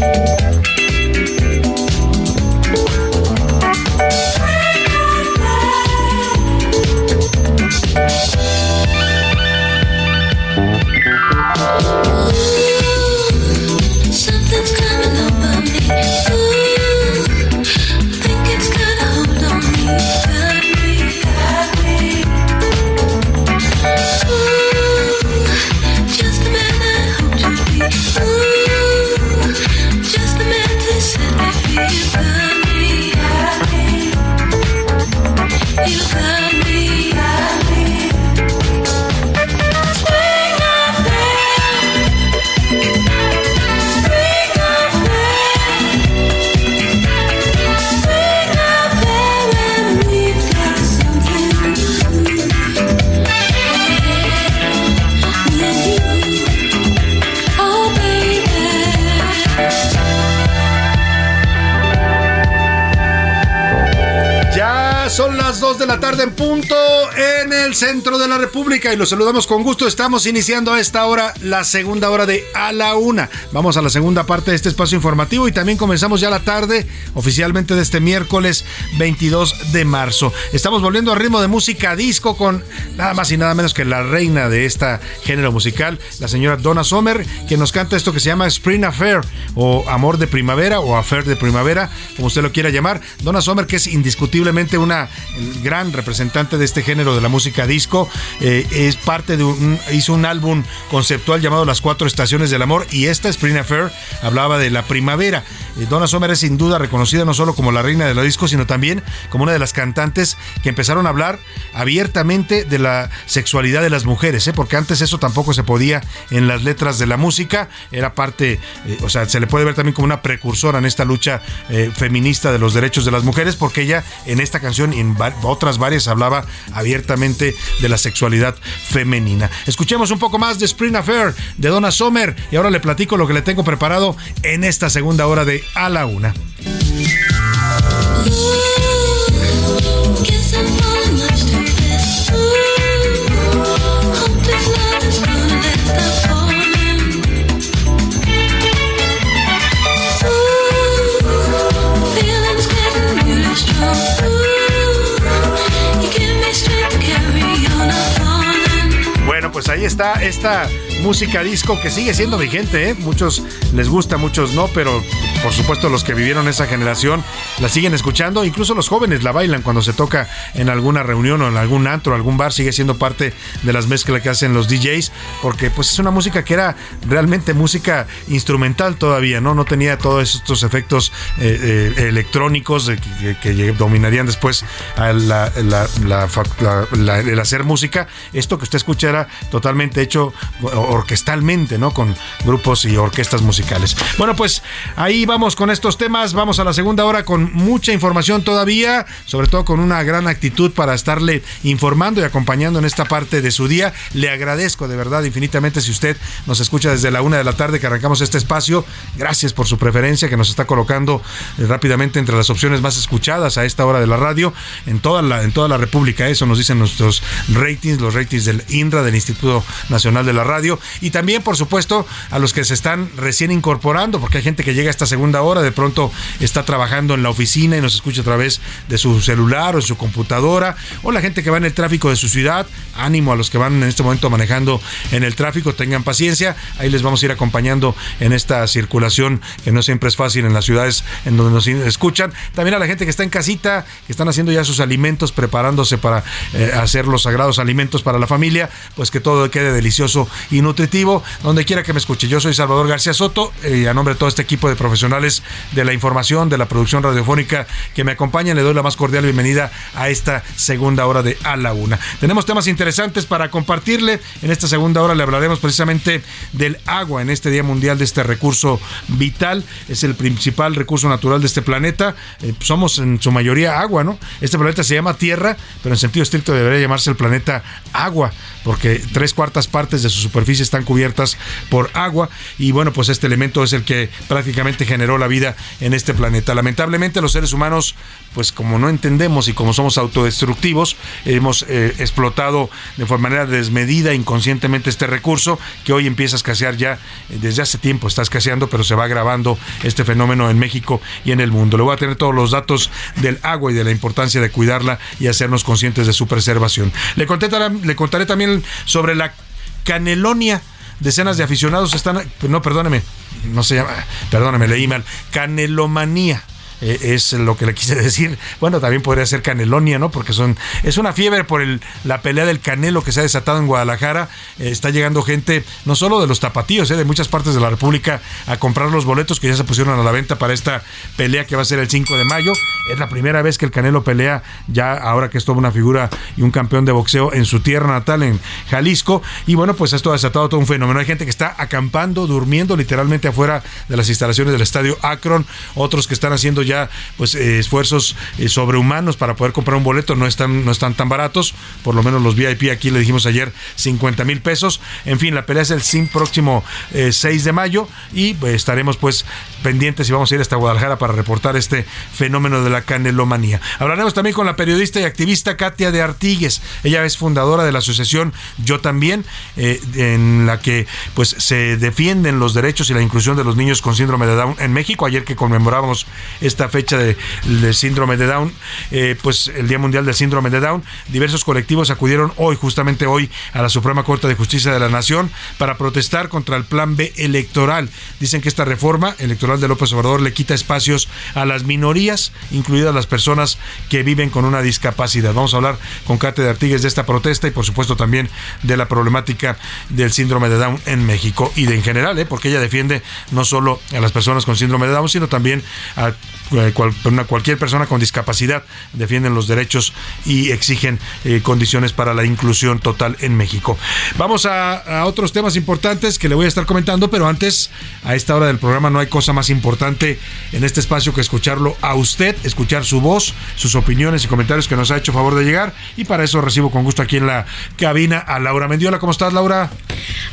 Thank en punto el centro de la República y los saludamos con gusto. Estamos iniciando a esta hora la segunda hora de A la Una. Vamos a la segunda parte de este espacio informativo y también comenzamos ya la tarde oficialmente de este miércoles 22 de marzo. Estamos volviendo al ritmo de música disco con nada más y nada menos que la reina de este género musical, la señora Donna Sommer, que nos canta esto que se llama Spring Affair o Amor de Primavera o Affair de Primavera, como usted lo quiera llamar. Donna Sommer, que es indiscutiblemente una gran representante de este género de la música disco, eh, es parte de un, hizo un álbum conceptual llamado Las Cuatro Estaciones del Amor y esta Spring Affair hablaba de la primavera. Eh, Donna Summer es sin duda reconocida no solo como la reina de los discos, sino también como una de las cantantes que empezaron a hablar abiertamente de la sexualidad de las mujeres, ¿eh? porque antes eso tampoco se podía en las letras de la música, era parte, eh, o sea, se le puede ver también como una precursora en esta lucha feminista de los derechos de las mujeres, porque ella en esta canción y en otras varias hablaba abiertamente de la sexualidad femenina. Escuchemos un poco más de Spring Affair de Donna Sommer y ahora le platico lo que le tengo preparado en esta segunda hora de A la Una. Bueno, pues ahí está esta música disco que sigue siendo vigente, ¿eh? Muchos les gusta, muchos no, pero por supuesto los que vivieron esa generación la siguen escuchando, incluso los jóvenes la bailan cuando se toca en alguna reunión o en algún antro, algún bar, sigue siendo parte de las mezclas que hacen los DJs, porque pues es una música que era realmente música instrumental todavía, ¿no? No tenía todos estos efectos eh, eh, electrónicos que, dominarían después el hacer música. Esto que usted escucha era totalmente hecho orquestalmente, ¿no? Con grupos y orquestas musicales. Bueno, pues ahí vamos con estos temas. Vamos a la segunda hora con mucha información todavía, sobre todo con una gran actitud para estarle informando y acompañando en esta parte de su día. Le agradezco de verdad infinitamente si usted nos escucha desde la una de la tarde que arrancamos este espacio. Gracias por su preferencia que nos está colocando eh, rápidamente entre las opciones más escuchadas a esta hora de la radio en toda la, en toda la República. Eso nos dicen nuestros ratings, los ratings del INRA, del Instituto Nacional de la Radio. Y también, por supuesto, a los que se están recién incorporando, porque hay gente que llega a esta segunda hora, de pronto está trabajando en la oficina y nos escucha a través de su celular o de su computadora, o la gente que va en el tráfico de su ciudad. Ánimo a los que van en este momento manejando en el tráfico, tengan paciencia. Ahí les vamos a ir acompañando en esta circulación que no siempre es fácil en las ciudades en donde nos escuchan. También a la gente que está en casita, que están haciendo ya sus alimentos, preparándose para eh, hacer los sagrados alimentos para la familia, pues que todo quede delicioso y nutritivo, donde quiera que me escuche. Yo soy Salvador García Soto eh, y a nombre de todo este equipo de profesionales de la información, de la producción radiofónica que me acompañan, le doy la más cordial bienvenida a esta segunda hora de A la Una. Tenemos temas interesantes para compartirle. En esta segunda hora le hablaremos precisamente del agua en este Día Mundial de este recurso vital. Es el principal recurso natural de este planeta. Eh, somos en su mayoría agua, ¿no? Este planeta se llama Tierra, pero en sentido estricto debería llamarse el planeta agua, porque tres cuartas partes de su superficie están cubiertas por agua y bueno, pues este elemento es el que prácticamente generó la vida en este planeta. Lamentablemente los seres humanos, pues como no entendemos y como somos autodestructivos, hemos eh, explotado de manera desmedida inconscientemente este recurso que hoy empieza a escasear ya eh, desde hace tiempo, está escaseando, pero se va agravando este fenómeno en México y en el mundo. Le voy a tener todos los datos del agua y de la importancia de cuidarla y hacernos conscientes de su preservación. Le, conté, le contaré también sobre la canelonia decenas de aficionados están, no, perdóneme, no se llama, perdóneme, leí mal, canelomanía. Eh, es lo que le quise decir. Bueno, también podría ser canelonia, ¿no? Porque son es una fiebre por el, la pelea del canelo que se ha desatado en Guadalajara. Eh, está llegando gente, no solo de los tapatíos, eh, de muchas partes de la República, a comprar los boletos que ya se pusieron a la venta para esta pelea que va a ser el 5 de mayo. Es la primera vez que el Canelo pelea, ya ahora que es toda una figura y un campeón de boxeo en su tierra natal, en Jalisco. Y bueno, pues esto ha desatado todo un fenómeno. Hay gente que está acampando, durmiendo literalmente afuera de las instalaciones del estadio Akron, otros que están haciendo ya pues eh, esfuerzos eh, sobrehumanos para poder comprar un boleto, no están, no están tan baratos, por lo menos los VIP aquí le dijimos ayer 50 mil pesos. En fin, la pelea es el próximo eh, 6 de mayo y pues, estaremos pues pendientes y vamos a ir hasta Guadalajara para reportar este fenómeno de la canelomanía. Hablaremos también con la periodista y activista Katia de Artigues. Ella es fundadora de la asociación Yo también, eh, en la que pues se defienden los derechos y la inclusión de los niños con síndrome de Down en México. Ayer que conmemorábamos esta fecha de- del síndrome de Down, eh, pues el Día Mundial del Síndrome de Down, diversos colectivos acudieron hoy, justamente hoy, a la Suprema Corte de Justicia de la Nación para protestar contra el Plan B electoral. Dicen que esta reforma electoral de López Obrador le quita espacios a las minorías, incluidas las personas que viven con una discapacidad. Vamos a hablar con Kate de Artigues de esta protesta y por supuesto también de la problemática del síndrome de Down en México y de en general, ¿eh? porque ella defiende no solo a las personas con síndrome de Down, sino también a eh, una- cualquier persona con discapacidad. Defienden los derechos y exigen eh, condiciones para la inclusión total en México. Vamos a, a otros temas importantes que le voy a estar comentando, pero antes, a esta hora del programa no hay cosa más importante en este espacio que escucharlo a usted, escuchar su voz, sus opiniones y comentarios que nos ha hecho favor de llegar. Y para eso recibo con gusto aquí en la cabina a Laura Mendiola. ¿Cómo estás, Laura?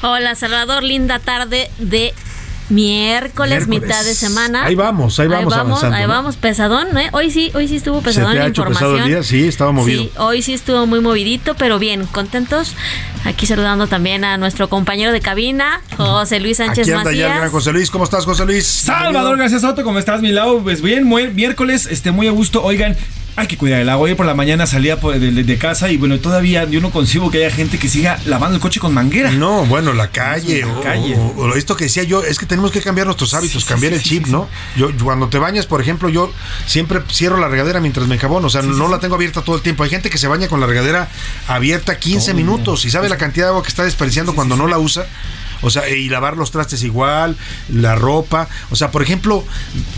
Hola, Salvador. Linda tarde de miércoles, Miércoles. mitad de semana. Ahí vamos, ahí vamos avanzando, Ahí ¿no? vamos, pesadón, ¿eh? Hoy sí, hoy sí estuvo ¿Se pesadón te ha la hecho información. pesado el día? Sí, estaba movido. Sí, hoy sí estuvo muy movidito, pero bien, contentos. Aquí saludando también a nuestro compañero de cabina, José Luis Sánchez Aquí anda ya el José Luis. ¿Cómo estás, José Luis? Salvador García Soto, ¿cómo estás, mi Lau? Pues bien, muy, miércoles, este, muy a gusto. Oigan, hay que cuidar el agua. Hoy por la mañana salía por- de, de- de casa y bueno, todavía yo no concibo que haya gente que siga lavando el coche con manguera. No, bueno, la calle. La o, calle. o- o esto que decía yo, es que tenemos que cambiar nuestros hábitos, cambiar el chip, ¿no? Yo yo cuando te bañas, por ejemplo, yo siempre cierro la regadera mientras me enjabono, o sea, no la tengo abierta todo el tiempo. Hay gente que se baña con la regadera abierta 15 Todo el día. minutos y sabe la cantidad de agua que está desperdiciando cuando no la usa. O sea, y lavar los trastes igual, la ropa. O sea, por ejemplo,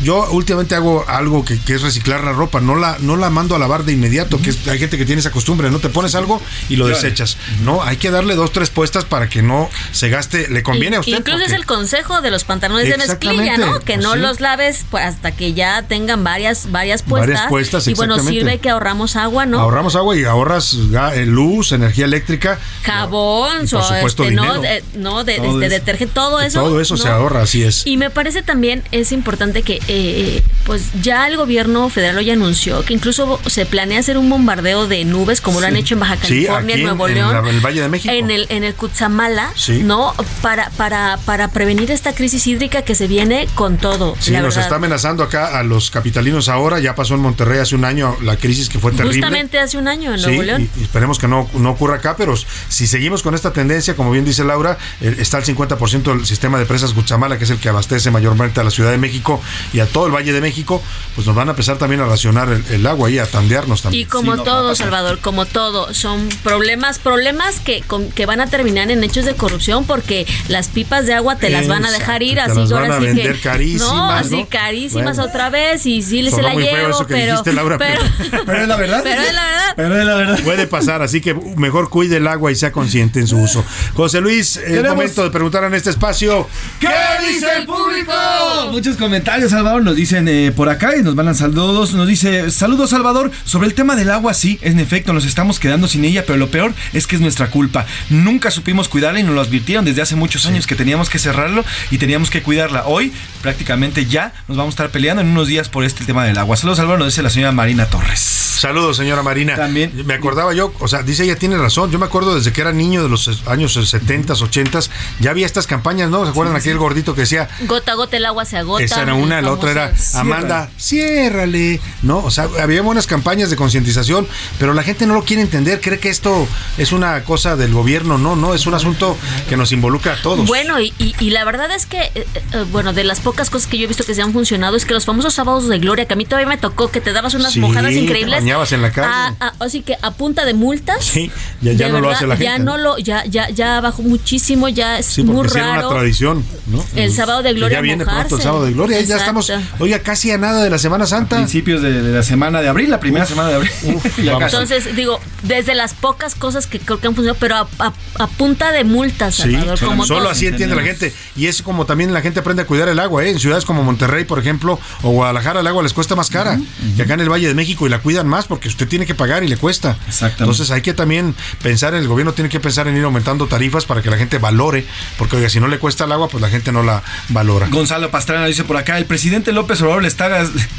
yo últimamente hago algo que, que es reciclar la ropa. No la, no la mando a lavar de inmediato, que es- hay gente que tiene esa costumbre. No te pones algo y lo Claro. desechas. No, hay que darle dos, tres puestas para que no se gaste. Le conviene a usted. Incluso es el consejo de los pantalones de mezclilla, ¿no? Que no sí. los laves pues, hasta que ya tengan varias, varias puestas. Varias puestas, y bueno, sirve que ahorramos agua, ¿no? Ahorramos agua y ahorras eh, luz, energía eléctrica. Jabón, Y por supuesto, este, no, dinero. de, no, de, Todo detergente, todo eso. Todo eso se ahorra, así es. Y me parece también es importante que eh, pues ya el gobierno federal hoy anunció que incluso se planea hacer un bombardeo de nubes como lo han hecho en Baja California, en Nuevo en León, la- en el Valle de México. en el en el Cutzamala, Sí. ¿no? Para para para prevenir esta crisis hídrica que se viene con todo, Sí, la nos verdad. está amenazando acá a los capitalinos ahora. Ya pasó en Monterrey hace un año la crisis que fue terrible. Justamente hace un año en Nuevo León. y- y esperemos que no, no ocurra acá, pero si seguimos con esta tendencia, como bien dice Laura, eh, está el 50% del sistema de presas Cuchamala, que es el que abastece mayormente a la Ciudad de México y a todo el Valle de México, pues nos van a empezar también a racionar el, el agua y a tandearnos también. Y como todo, Salvador, como todo, son problemas, problemas que, con- que van a terminar en hechos de corrupción porque las pipas de agua te las van a dejar ir, así las van a que carísimas, no, así ¿no? carísimas Bueno. otra vez y sí se Sonó la muy feo llevo, eso que pero, dijiste, Laura, pero, Pero es la verdad. pero es la verdad. Pero es la verdad. Puede pasar, así que mejor cuide el agua y sea consciente en su uso. José Luis, es Queremos- momento de preguntar en este espacio. ¿Qué dice el público? Muchos comentarios, Salvador, nos dicen eh, por acá y nos mandan saludos. Nos dice, saludos, Salvador. Sobre el tema del agua, sí, en efecto, nos estamos quedando sin ella, pero lo peor es que es nuestra culpa. Nunca supimos cuidarla y nos lo advirtieron desde hace muchos años que teníamos que cerrarlo y teníamos que cuidarla. Hoy, prácticamente ya, nos vamos a estar peleando en unos días por este tema del agua. Saludos, Salvador, nos dice la señora Marina Torres. Saludos, señora Marina. También. Me acordaba yo, o sea, dice ella tiene razón. Yo me acuerdo desde que era niño de los años 70, 80, ya había estas campañas, ¿no? ¿Se acuerdan aquel gordito que decía, Gota a gota el agua se agota. Esa era una, la otra era. Amanda, ciérrale, ¿no? O sea, había buenas campañas de concientización, pero la gente no lo quiere entender, cree que esto es una cosa del gobierno, no, no, es un asunto que nos involucra a todos. Bueno, y, y- y la verdad es que, eh, eh, bueno, de las pocas cosas que yo he visto que se han funcionado es que los famosos sábados de gloria, que a mí todavía me tocó, que te dabas unas Sí, mojadas te increíbles. bañabas en la calle. a- a- así que a punta de multas. Sí, ya, ya no lo hace la gente. Ya no lo, ya, ya, ya bajó muchísimo, ya es Sí, muy porque sí era raro. una tradición, ¿no? El sábado de Que gloria Ya viene mojarse. pronto el sábado de gloria, ya estamos, oiga, casi a nada de la Semana Santa. Principios de, de la semana de abril, la primera semana de abril. Ya casi. Entonces, digo, desde las pocas cosas que creo que han funcionado, pero a, a- a punta de multas, Sí, Salvador, como solo así entiende la gente. Y es como también la gente aprende a cuidar el agua. ¿eh? En ciudades como Monterrey, por ejemplo, o Guadalajara, el agua les cuesta más cara que acá en el Valle de México y la cuidan más porque usted tiene que pagar y le cuesta. Entonces hay que también pensar, el gobierno tiene que pensar en ir aumentando tarifas para que la gente valore porque oiga, si no le cuesta el agua, pues la gente no la valora. Gonzalo Pastrana dice por acá, el presidente López Obrador le está,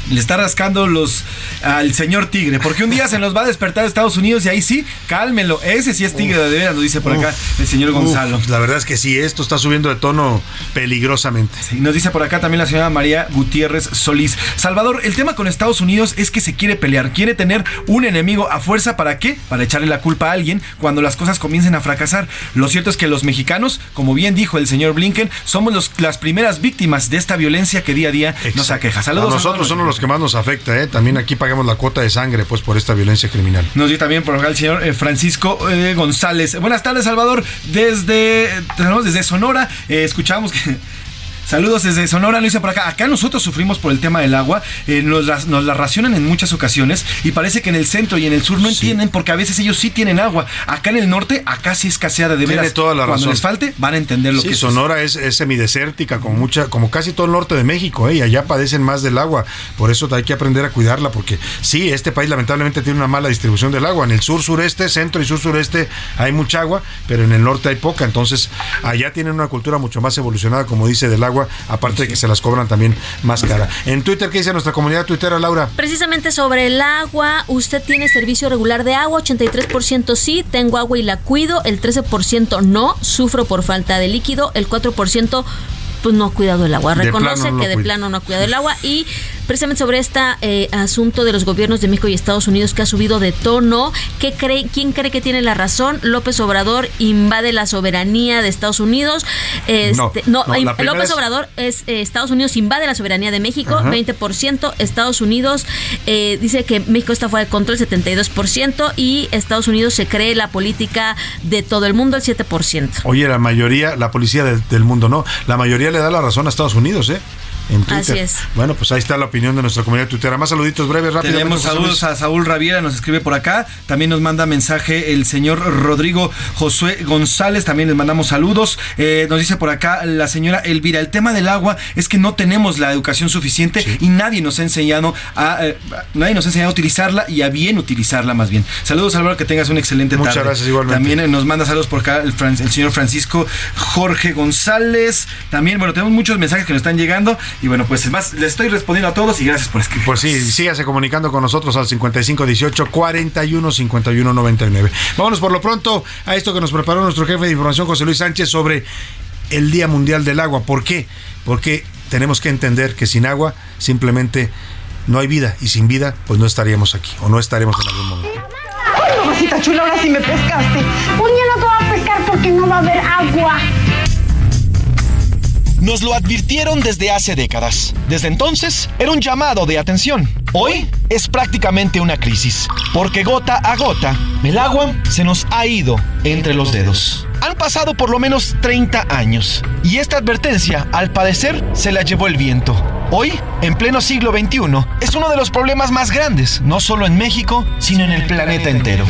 le está rascando los al señor Tigre, porque un día se nos va a despertar Estados Unidos y ahí sí, cálmelo, ese sí es Tigre de veras, lo dice por acá el señor Gonzalo. Uf, la verdad es que sí, esto está subiendo de tono peligrosamente. Y nos dice por acá también la señora María Gutiérrez Solís. Salvador, el tema con Estados Unidos es que se quiere pelear, quiere tener un enemigo a fuerza. ¿Para qué? Para echarle la culpa a alguien cuando las cosas comiencen a fracasar. Lo cierto es que los mexicanos, como bien dijo el señor Blinken, somos los- las primeras víctimas de esta violencia que día a día nos aqueja. Saludos a nosotros son los que más nos afecta, ¿eh? También aquí pagamos la cuota de sangre, pues, por esta violencia criminal. Nos dio también por acá el señor eh, Francisco eh, González. Buenas tardes, Salvador. Desde, desde Sonora, eh, escuchamos que. Saludos desde Sonora, dice por acá. Acá nosotros sufrimos por el tema del agua, eh, nos, la racionan en muchas ocasiones y parece que en el centro y en el sur no entienden porque a veces ellos sí tienen agua. Acá en el norte, acá sí escaseada de Tiene veras. toda la Cuando razón. les falte, van a entender lo Sí, que es. Sonora es, es semidesértica, como mucha, como casi todo el norte de México, ¿eh? y allá padecen más del agua. Por eso hay que aprender a cuidarla, porque sí, este país lamentablemente tiene una mala distribución del agua. En el sur sureste, centro y sur sureste hay mucha agua, pero en el norte hay poca. Entonces, allá tienen una cultura mucho más evolucionada, como dice, del agua, aparte de que se las cobran también más cara. En Twitter, ¿qué dice nuestra comunidad tuitera, Laura? Precisamente sobre el agua, usted tiene servicio regular de agua, 83% sí, tengo agua y la cuido, el 13% no, sufro por falta de líquido, el 4% pues no ha cuidado el agua, reconoce que de plano no ha cuidado el agua y precisamente sobre este asunto de los gobiernos de México y Estados Unidos que ha subido de tono, ¿qué cree, ¿quién cree que tiene la razón? López Obrador invade la soberanía de Estados Unidos. Este, No, no, no, im- la primera López es- Obrador es eh, Estados Unidos invade la soberanía de México, Ajá. 20%, Estados Unidos eh, dice que México está fuera de control, 72%, y Estados Unidos se cree la política de todo el mundo, el 7%. Oye, la mayoría, la policía del mundo no, la mayoría le da la razón a Estados Unidos, ¿eh? En Twitter. Así es. Bueno, pues ahí está la opinión de nuestra comunidad tuitera. Más saluditos breves, rápido. Tenemos saludos a Saúl Raviera, nos escribe por acá. También nos manda mensaje el señor Rodrigo Josué González. También les mandamos saludos. Eh, nos dice por acá la señora Elvira: el tema del agua es que no tenemos la educación suficiente y nadie nos ha enseñado a eh, nadie nos ha enseñado a utilizarla y a bien utilizarla más bien. Saludos, Álvaro, que tengas una excelente Muchas tarde. gracias, igualmente. También eh, nos manda saludos por acá el, Fran- el señor Francisco Jorge González. También, bueno, tenemos muchos mensajes que nos están llegando. Y bueno, pues más, les estoy respondiendo a todos y gracias por escribir. Pues sí, sígase comunicando con nosotros al 5518 41 51 99. Vámonos por lo pronto a esto que nos preparó nuestro jefe de información, José Luis Sánchez, sobre el Día Mundial del Agua. ¿Por qué? Porque tenemos que entender que sin agua simplemente no hay vida y sin vida pues no estaríamos aquí o no estaremos en algún momento. Cosita chula, ahora sí me pescaste. Un día no te va a pescar porque no va a haber agua. Nos lo advirtieron desde hace décadas. Desde entonces era un llamado de atención. Hoy es prácticamente una crisis, porque gota a gota el agua se nos ha ido entre los dedos. Han pasado por lo menos 30 años y esta advertencia, al padecer, se la llevó el viento. Hoy, en pleno siglo XXI, es uno de los problemas más grandes, no solo en México, sino en el planeta entero.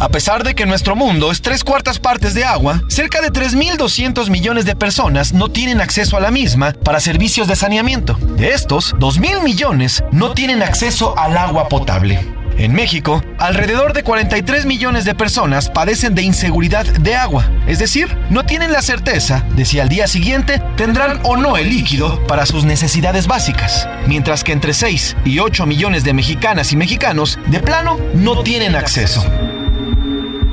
A pesar de que nuestro mundo es tres cuartas partes de agua, cerca de 3.200 millones de personas no tienen acceso a la misma para servicios de saneamiento. De estos, 2.000 millones no tienen acceso al agua potable. En México, alrededor de 43 millones de personas padecen de inseguridad de agua, es decir, no tienen la certeza de si al día siguiente tendrán o no el líquido para sus necesidades básicas, mientras que entre 6 y 8 millones de mexicanas y mexicanos de plano no tienen acceso.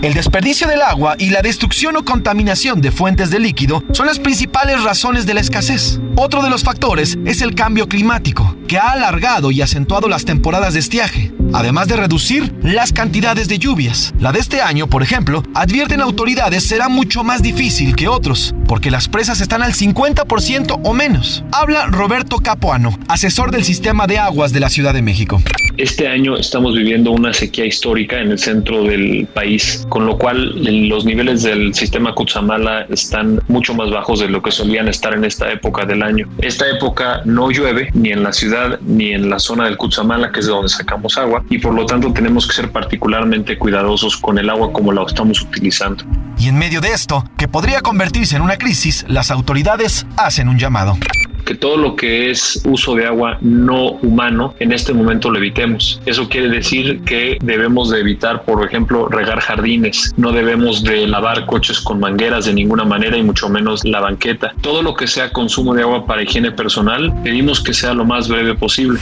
El desperdicio del agua y la destrucción o contaminación de fuentes de líquido son las principales razones de la escasez. Otro de los factores es el cambio climático, que ha alargado y acentuado las temporadas de estiaje, además de reducir las cantidades de lluvias. La de este año, por ejemplo, advierten autoridades será mucho más difícil que otros, porque las presas están al 50% o menos. Habla Roberto Capuano, asesor del sistema de aguas de la Ciudad de México. Este año estamos viviendo una sequía histórica en el centro del país, con lo cual los niveles del sistema Cutzamala están mucho más bajos de lo que solían estar en esta época del año. Esta época no llueve ni en la ciudad ni en la zona del Cutzamala, que es de donde sacamos agua, y por lo tanto tenemos que ser particularmente cuidadosos con el agua como la estamos utilizando. Y en medio de esto, que podría convertirse en una crisis, las autoridades hacen un llamado. que todo lo que es uso de agua no humano en este momento lo evitemos. Eso quiere decir que debemos de evitar, por ejemplo, regar jardines, no debemos de lavar coches con mangueras de ninguna manera y mucho menos la banqueta. Todo lo que sea consumo de agua para higiene personal, pedimos que sea lo más breve posible.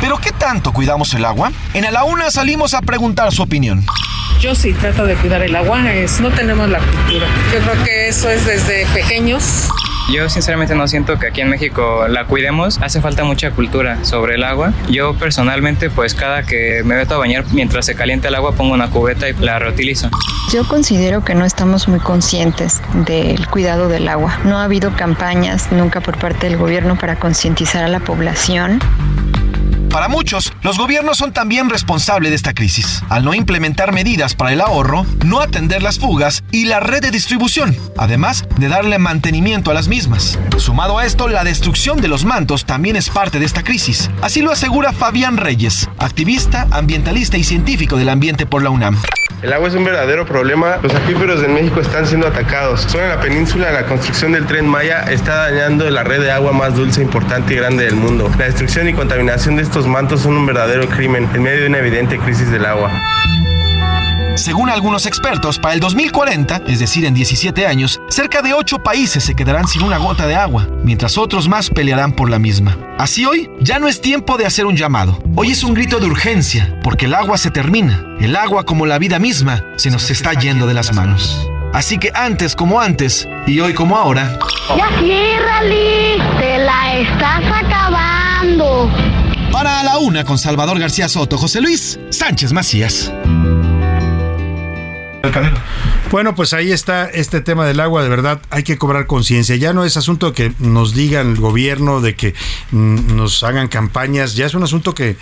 ¿Pero qué tanto cuidamos el agua? En A la Una salimos a preguntar su opinión. Yo sí trato de cuidar el agua, es, no tenemos la cultura. Yo creo que eso es desde pequeños. Yo sinceramente no siento que aquí en México la cuidemos. Hace falta mucha cultura sobre el agua. Yo personalmente, pues cada que me meto a bañar, mientras se calienta el agua, pongo una cubeta y la reutilizo. Yo considero que no estamos muy conscientes del cuidado del agua. No ha habido campañas nunca por parte del gobierno para concientizar a la población. Para muchos, los gobiernos son también responsables de esta crisis, al no implementar medidas para el ahorro, no atender las fugas y la red de distribución, además de darle mantenimiento a las mismas. Sumado a esto, la destrucción de los mantos también es parte de esta crisis. Así lo asegura Fabián Reyes, activista, ambientalista y científico del ambiente por la UNAM. El agua es un verdadero problema. Los acuíferos en México están siendo atacados. Solo en la península la construcción del tren Maya está dañando la red de agua más dulce, importante y grande del mundo. La destrucción y contaminación de estos mantos son un verdadero crimen en medio de una evidente crisis del agua. Según algunos expertos, para el 2040, es decir, en 17 años, cerca de 8 países se quedarán sin una gota de agua, mientras otros más pelearán por la misma. Así hoy, ya no es tiempo de hacer un llamado. Hoy es un grito de urgencia, porque el agua se termina. El agua, como la vida misma, se nos está yendo de las manos. Así que antes como antes, y hoy como ahora, Ya ciérrale, te la estás acabando. Para la una con Salvador García Soto, José Luis Sánchez Macías. Bueno, pues ahí está este tema del agua, de verdad hay que cobrar conciencia. Ya no es asunto que nos digan el gobierno, de que mm, nos hagan campañas, ya es un asunto que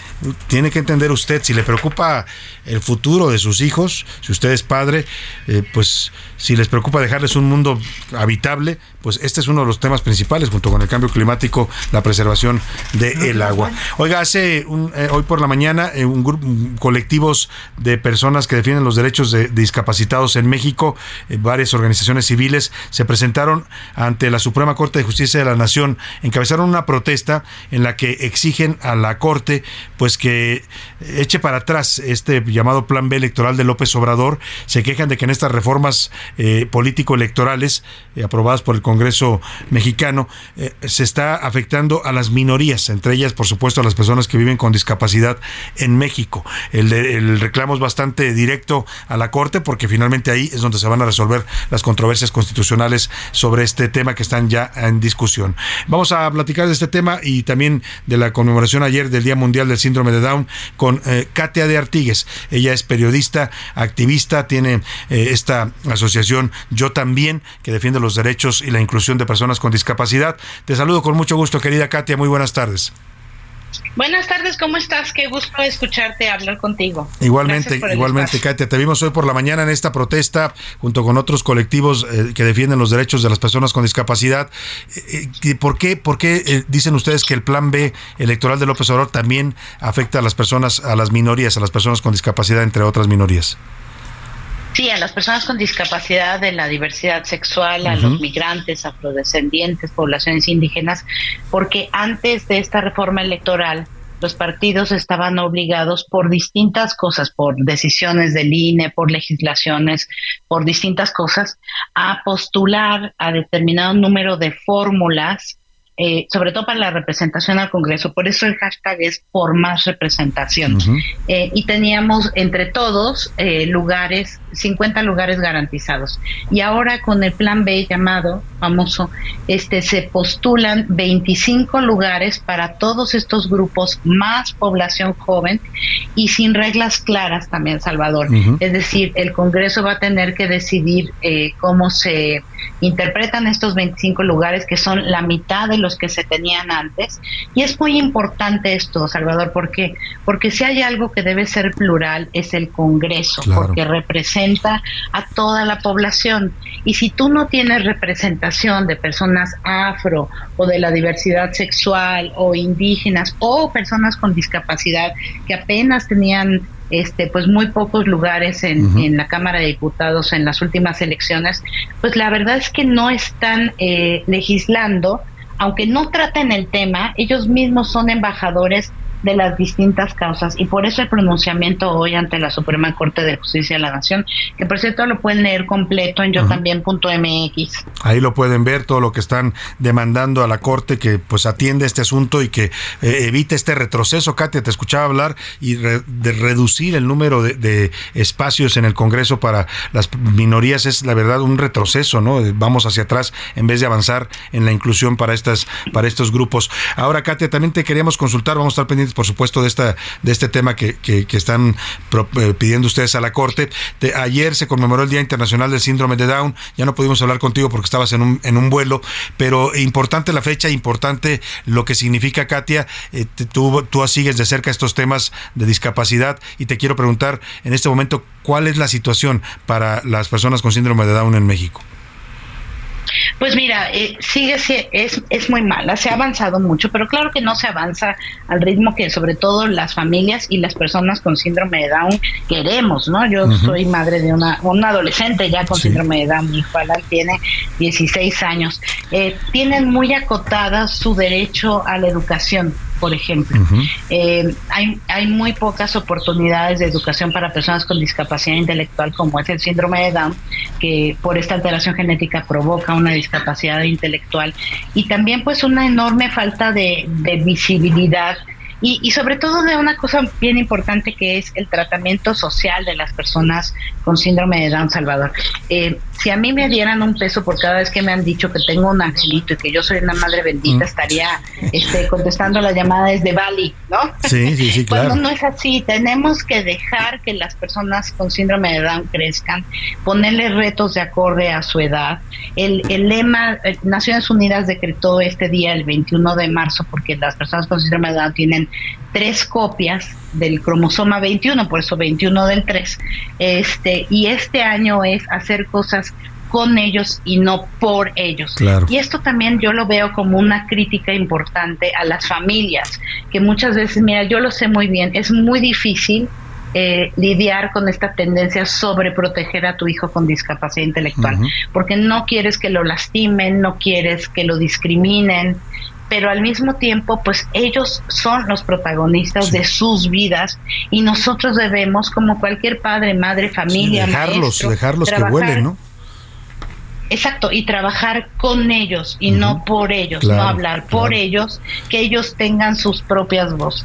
tiene que entender usted. Si le preocupa el futuro de sus hijos, si usted es padre, eh, pues si les preocupa dejarles un mundo habitable, pues este es uno de los temas principales, junto con el cambio climático, la preservación del agua. Oiga, hace un- eh, hoy por la mañana, eh, un grupo, colectivos de personas que defienden los derechos de, de discapacitados en México, eh, varias organizaciones civiles, se presentaron ante la Suprema Corte de Justicia de la Nación, encabezaron una protesta en la que exigen a la Corte, pues que eche para atrás este llamado Plan B electoral de López Obrador. Se quejan de que en estas reformas eh, político-electorales eh, aprobadas por el Congreso mexicano eh, se está afectando a las minorías, entre ellas, por supuesto, a las personas que viven con discapacidad en México. El, el reclamo es bastante directo a la Corte porque finalmente ahí es donde se van a resolver las controversias constitucionales sobre este tema que están ya en discusión. Vamos a platicar de este tema y también de la conmemoración ayer del Día Mundial del Síndrome de Down con eh, Katia de Artigues. Ella es periodista, activista, tiene esta asociación Yo también, que defiende los derechos y la inclusión de personas con discapacidad. Te saludo con mucho gusto, querida Katia. Muy buenas tardes. Buenas tardes, ¿cómo estás? Qué gusto escucharte hablar contigo. Igualmente, igualmente, espacio. Katia. Te vimos hoy por la mañana en esta protesta junto con otros colectivos eh, que defienden los derechos de las personas con discapacidad. Eh, eh, ¿Por qué, por qué dicen ustedes que el plan B electoral de López Obrador también afecta a las personas, a las minorías, a las personas con discapacidad, entre otras minorías? Sí, a las personas con discapacidad, de la diversidad sexual, a los migrantes, afrodescendientes, poblaciones indígenas, porque antes de esta reforma electoral, los partidos estaban obligados por distintas cosas, por decisiones del INE, por legislaciones, por distintas cosas, a postular a determinado número de fórmulas eh, sobre todo para la representación al Congreso. Por eso el hashtag es por más representación. Eh, y teníamos entre todos eh, lugares, 50 lugares garantizados. Y ahora con el plan B llamado famoso, este se postulan 25 lugares para todos estos grupos, más población joven y sin reglas claras también, Salvador. Es decir, el Congreso va a tener que decidir eh, cómo se interpretan estos 25 lugares, que son la mitad de los que se tenían antes. Y es muy importante esto, Salvador, ¿por qué? Porque si hay algo que debe ser plural es el Congreso, Claro. porque representa a toda la población. Y si tú no tienes representación de personas afro o de la diversidad sexual o indígenas o personas con discapacidad que apenas tenían este pues muy pocos lugares en la Cámara de Diputados en las últimas elecciones, pues la verdad es que no están eh, legislando aunque no traten el tema, ellos mismos son embajadores de las distintas causas y por eso el pronunciamiento hoy ante la Suprema Corte de Justicia de la Nación, que por cierto lo pueden leer completo en yo también.mx. Ahí lo pueden ver todo lo que están demandando a la Corte que pues atiende este asunto y que eh, evite este retroceso. Katia, te escuchaba hablar y re- de reducir el número de, de espacios en el Congreso para las minorías es la verdad un retroceso, ¿no? Vamos hacia atrás en vez de avanzar en la inclusión para estas para estos grupos. Ahora, Katia, también te queríamos consultar, vamos a estar pendientes, por supuesto, de esta de este tema que, que- que están pro- eh, pidiendo ustedes a la Corte. Te- ayer se conmemoró el Día Internacional del Síndrome de Down. Ya no pudimos hablar contigo porque estabas en un, en un vuelo, pero importante la fecha, importante lo que significa, Katia. Eh, tú, tú sigues de cerca estos temas de discapacidad y te quiero preguntar en este momento cuál es la situación para las personas con síndrome de Down en México. Pues mira, eh, sigue si- es, es muy mala, se ha avanzado mucho, pero claro que no se avanza al ritmo que sobre todo las familias y las personas con síndrome de Down queremos, ¿no? Yo soy madre de una, una adolescente ya con síndrome de Down, mi hijo Alan tiene 16 años. Eh, tienen muy acotada su derecho a la educación, por ejemplo. Eh, hay, hay muy pocas oportunidades de educación para personas con discapacidad intelectual, como es el síndrome de Down, que por esta alteración genética provoca una discapacidad intelectual, y también pues una enorme falta de, de visibilidad. Y, y sobre todo de una cosa bien importante que es el tratamiento social de las personas con síndrome de Down Salvador. Eh, si a mí me dieran un peso por cada vez que me han dicho que tengo un angelito y que yo soy una madre bendita, estaría este, contestando la llamada desde Bali, ¿no? Sí, sí, sí, claro. Cuando no es así, tenemos que dejar que las personas con síndrome de Down crezcan, ponerle retos de acorde a su edad. El, el lema, eh, Naciones Unidas decretó este día, el 21 de marzo, porque las personas con síndrome de Down tienen tres copias del cromosoma 21, por eso 21 del 3. Este, y este año es hacer cosas con ellos y no por ellos. Claro. Y esto también yo lo veo como una crítica importante a las familias, que muchas veces, mira, yo lo sé muy bien, es muy difícil eh, lidiar con esta tendencia sobre proteger a tu hijo con discapacidad intelectual, porque no quieres que lo lastimen, no quieres que lo discriminen, pero al mismo tiempo, pues ellos son los protagonistas de sus vidas y nosotros debemos, como cualquier padre, madre, familia, dejarlos, maestro, dejarlos que vuelen, ¿no? Exacto, y trabajar con ellos y no por ellos, Claro, no hablar por ellos, que ellos tengan sus propias voces.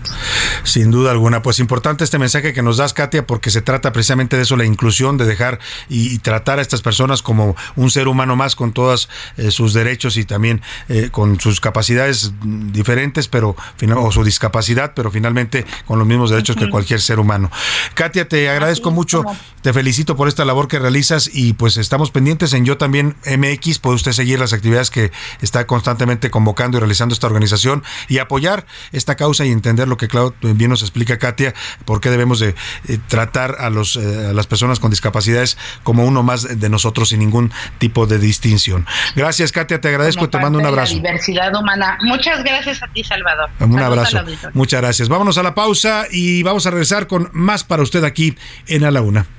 Sin duda alguna, pues importante este mensaje que nos das, Katia, porque se trata precisamente de eso, la inclusión, de dejar y, y tratar a estas personas como un ser humano más con todos sus derechos y también eh, con sus capacidades diferentes, pero o su discapacidad, pero finalmente con los mismos derechos que cualquier ser humano. Katia, te agradezco mucho, te felicito por esta labor que realizas y pues estamos pendientes en Yo también MX, puede usted seguir las actividades que está constantemente convocando y realizando esta organización y apoyar esta causa y entender lo que claro, bien nos explica Katia, por qué debemos de eh, tratar a, los, eh, a las personas con discapacidades como uno más de nosotros sin ningún tipo de distinción. Gracias Katia, te agradezco y te mando un abrazo. La diversidad humana. Muchas gracias a ti, Salvador. Un Saludos abrazo. Muchas gracias. Vámonos a la pausa y vamos a regresar con más para usted aquí en A la Una.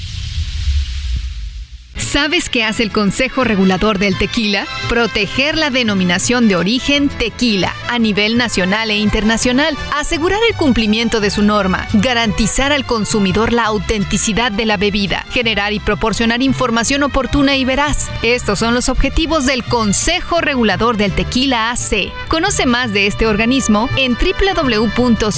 ¿Sabes qué hace el Consejo Regulador del Tequila? Proteger la denominación de origen tequila a nivel nacional e internacional, asegurar el cumplimiento de su norma, garantizar al consumidor la autenticidad de la bebida, generar y proporcionar información oportuna y veraz. Estos son los objetivos del Consejo Regulador del Tequila AC. Conoce más de este organismo en www.crt.org.mx.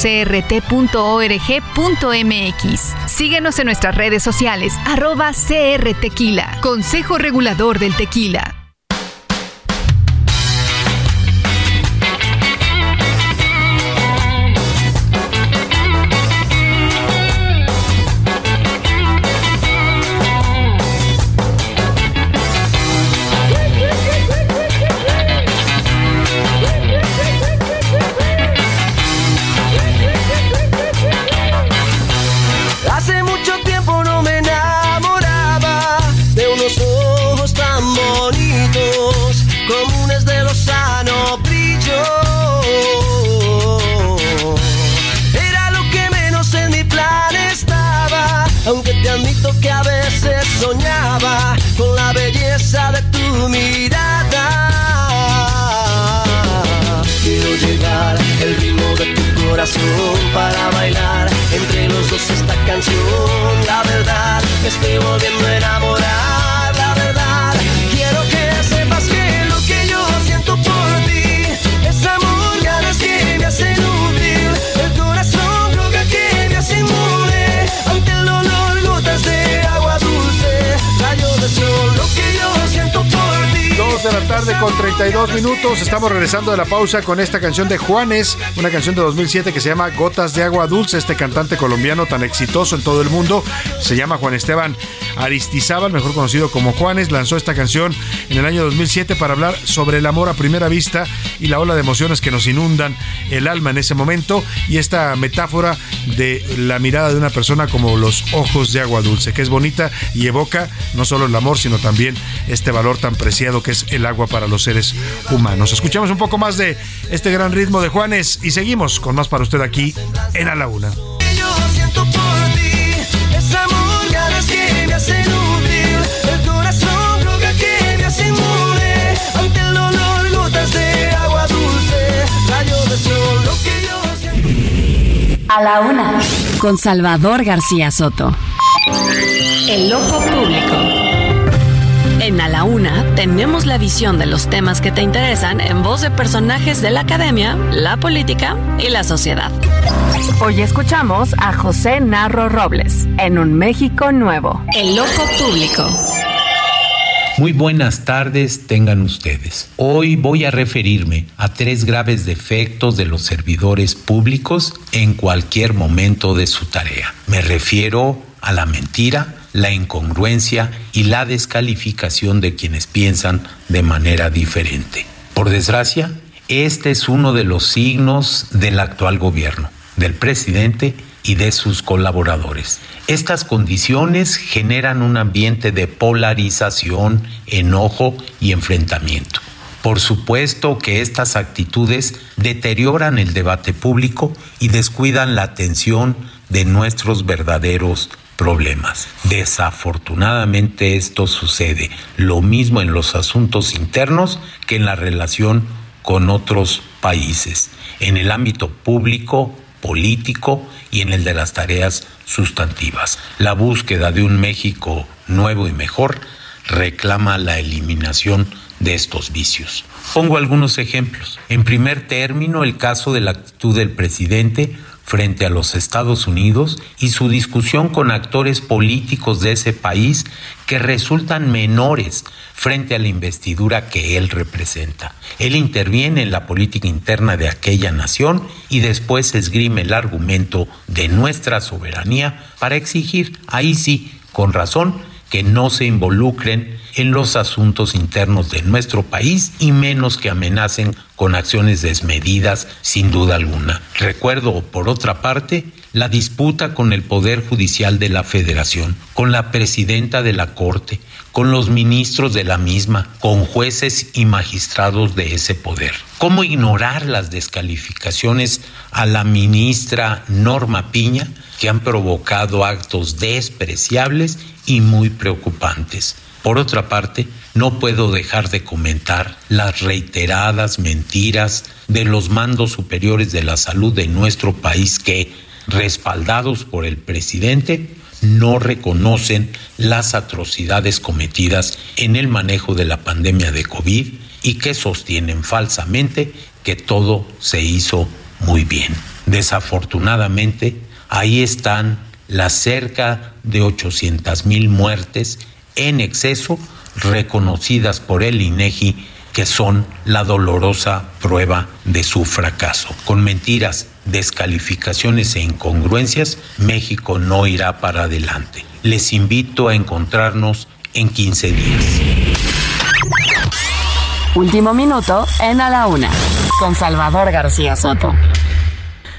Síguenos en nuestras redes sociales, arroba CR Tequila, Consejo Regulador del Tequila. Para bailar entre los dos esta canción. La verdad, me estoy volviendo de la tarde con 32 minutos. Estamos regresando de la pausa con esta canción de Juanes, una canción de 2007 que se llama Gotas de Agua Dulce. Este cantante colombiano tan exitoso en todo el mundo se llama Juan Esteban Aristizábal, mejor conocido como Juanes. Lanzó esta canción en el año 2007 para hablar sobre el amor a primera vista y la ola de emociones que nos inundan el alma en ese momento y esta metáfora de la mirada de una persona como los ojos de agua dulce, que es bonita y evoca no solo el amor, sino también este valor tan preciado que es el agua para los seres humanos. Escuchamos un poco más de este gran ritmo de Juanes y seguimos con más para usted aquí en A la Una. yo siento por ti que me hacen útil El corazón droga que me hace inmune Ante el dolor, gotas de agua dulce Rayo de sol, lo que yo siento A la una. Con Salvador García Soto. El ojo público. En A la Una tenemos la visión de los temas que te interesan en voz de personajes de la academia, la política y la sociedad. Hoy escuchamos a José Narro Robles en Un México Nuevo. El ojo público. Muy buenas tardes tengan ustedes. Hoy voy a referirme a tres graves defectos de los servidores públicos en cualquier momento de su tarea. Me refiero a la mentira, la incongruencia y la descalificación de quienes piensan de manera diferente. Por desgracia, este es uno de los signos del actual gobierno, del presidente y de sus colaboradores. Estas condiciones generan un ambiente de polarización, enojo y enfrentamiento. Por supuesto que estas actitudes deterioran el debate público y descuidan la atención de nuestros verdaderos problemas. Desafortunadamente esto sucede lo mismo en los asuntos internos que en la relación con otros países, en el ámbito público, político y en el de las tareas sustantivas. La búsqueda de un México nuevo y mejor reclama la eliminación de estos vicios. Pongo algunos ejemplos. En primer término, el caso de la actitud del presidente frente a los Estados Unidos y su discusión con actores políticos de ese país que resultan menores frente a la investidura que él representa. Él interviene en la política interna de aquella nación y después esgrime el argumento de nuestra soberanía para exigir, ahí sí, con razón, que no se involucren en los asuntos internos de nuestro país y menos que amenacen con acciones desmedidas sin duda alguna. Recuerdo, por otra parte, la disputa con el Poder Judicial de la Federación, con la presidenta de la Corte, con los ministros de la misma, con jueces y magistrados de ese poder. ¿Cómo ignorar las descalificaciones a la ministra Norma Piña que han provocado actos despreciables y muy preocupantes? Por otra parte, no puedo dejar de comentar las reiteradas mentiras de los mandos superiores de la salud de nuestro país que, respaldados por el presidente, no reconocen las atrocidades cometidas en el manejo de la pandemia de COVID y que sostienen falsamente que todo se hizo muy bien. Desafortunadamente, ahí están las cerca de 800 mil muertes en exceso reconocidas por el INEGI que son la dolorosa prueba de su fracaso. Con mentiras, descalificaciones e incongruencias, México no irá para adelante. Les invito a encontrarnos en 15 días. Último minuto en A la Una. Con Salvador García Soto.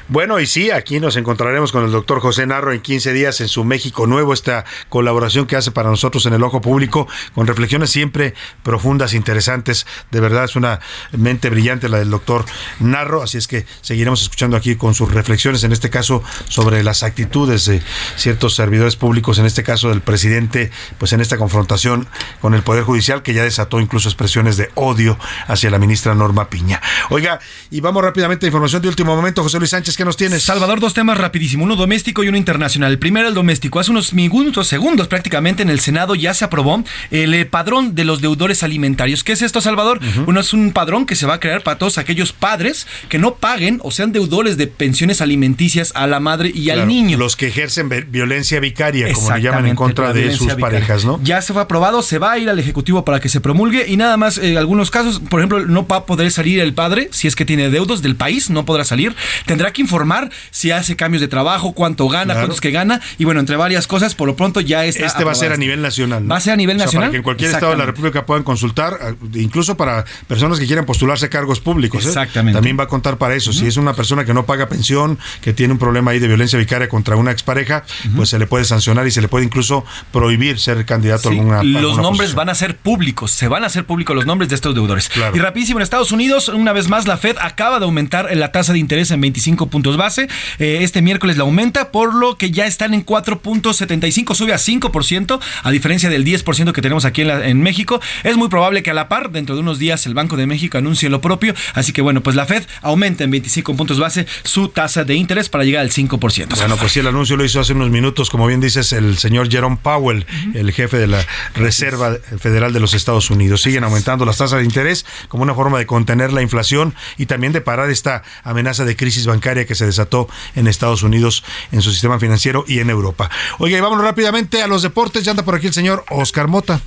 Bueno, y sí, aquí nos encontraremos con el doctor José Narro en 15 días en su México Nuevo, esta colaboración que hace para nosotros en el ojo público, con reflexiones siempre profundas, interesantes. De verdad es una mente brillante la del doctor Narro, así es que seguiremos escuchando aquí con sus reflexiones, en este caso sobre las actitudes de ciertos servidores públicos, en este caso del presidente, pues en esta confrontación con el Poder Judicial, que ya desató incluso expresiones de odio hacia la ministra Norma Piña. Oiga, y vamos rápidamente a información de último momento, José Luis Sánchez, ¿qué nos tienes? Salvador, dos temas rapidísimo, uno doméstico y uno internacional. El primero, el doméstico. Hace unos minutos, segundos prácticamente, en el Senado ya se aprobó el eh, padrón de los deudores alimentarios. ¿Qué es esto, Salvador? Uno es un padrón que se va a crear para todos aquellos padres que no paguen o sean deudores de pensiones alimenticias a la madre y al niño. Los que ejercen violencia vicaria, como le llaman en contra de sus vicaria. parejas, ¿no? Ya se fue aprobado, se va a ir al Ejecutivo para que se promulgue y nada más, en algunos casos, por ejemplo, no va a poder salir el padre si es que tiene deudos del país, no podrá salir. Tendrá que informar si hace cambios de trabajo, cuánto gana, Claro. cuántos que gana y bueno, entre varias cosas, por lo pronto ya está. Este va a ser a nivel nacional. ¿no? Va a ser a nivel O sea, nacional. para que en cualquier estado de la. República puedan consultar, eh, incluso para personas que quieran postularse a cargos públicos. ¿eh? Exactamente. También va a contar para eso. Si es una persona que no paga pensión, que tiene un problema ahí de violencia vicaria contra una expareja, pues se le puede sancionar y se le puede incluso prohibir ser candidato Sí, a alguna los alguna nombres posición. van a ser públicos, se van a hacer públicos los nombres de estos deudores. Y rapidísimo, en Estados Unidos, una vez más, la Fed acaba de aumentar la tasa de interés en 25 puntos base. Eh, este miércoles la aumenta, por lo que ya están en 4.75, sube a 5%, a diferencia del 10% que tenemos aquí en, la- en México. Es muy probable que a la par, dentro de unos días, el Banco de México anuncie lo propio. Así que bueno, pues la Fed aumenta en 25 puntos base su tasa de interés para llegar al 5%. Bueno, pues sí, el anuncio lo hizo hace unos minutos, como bien dices, el señor Jerome Powell, el jefe de la Reserva Federal de los Estados Unidos. Siguen aumentando las tasas de interés como una forma de contener la inflación y también de parar esta amenaza de crisis bancaria que se desató en Estados Unidos, en su sistema financiero y en Europa. Oiga, y vámonos rápidamente a los deportes. Ya anda por aquí el señor Oscar Mota.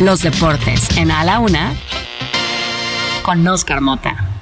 Los deportes en A la Una con Oscar Mota.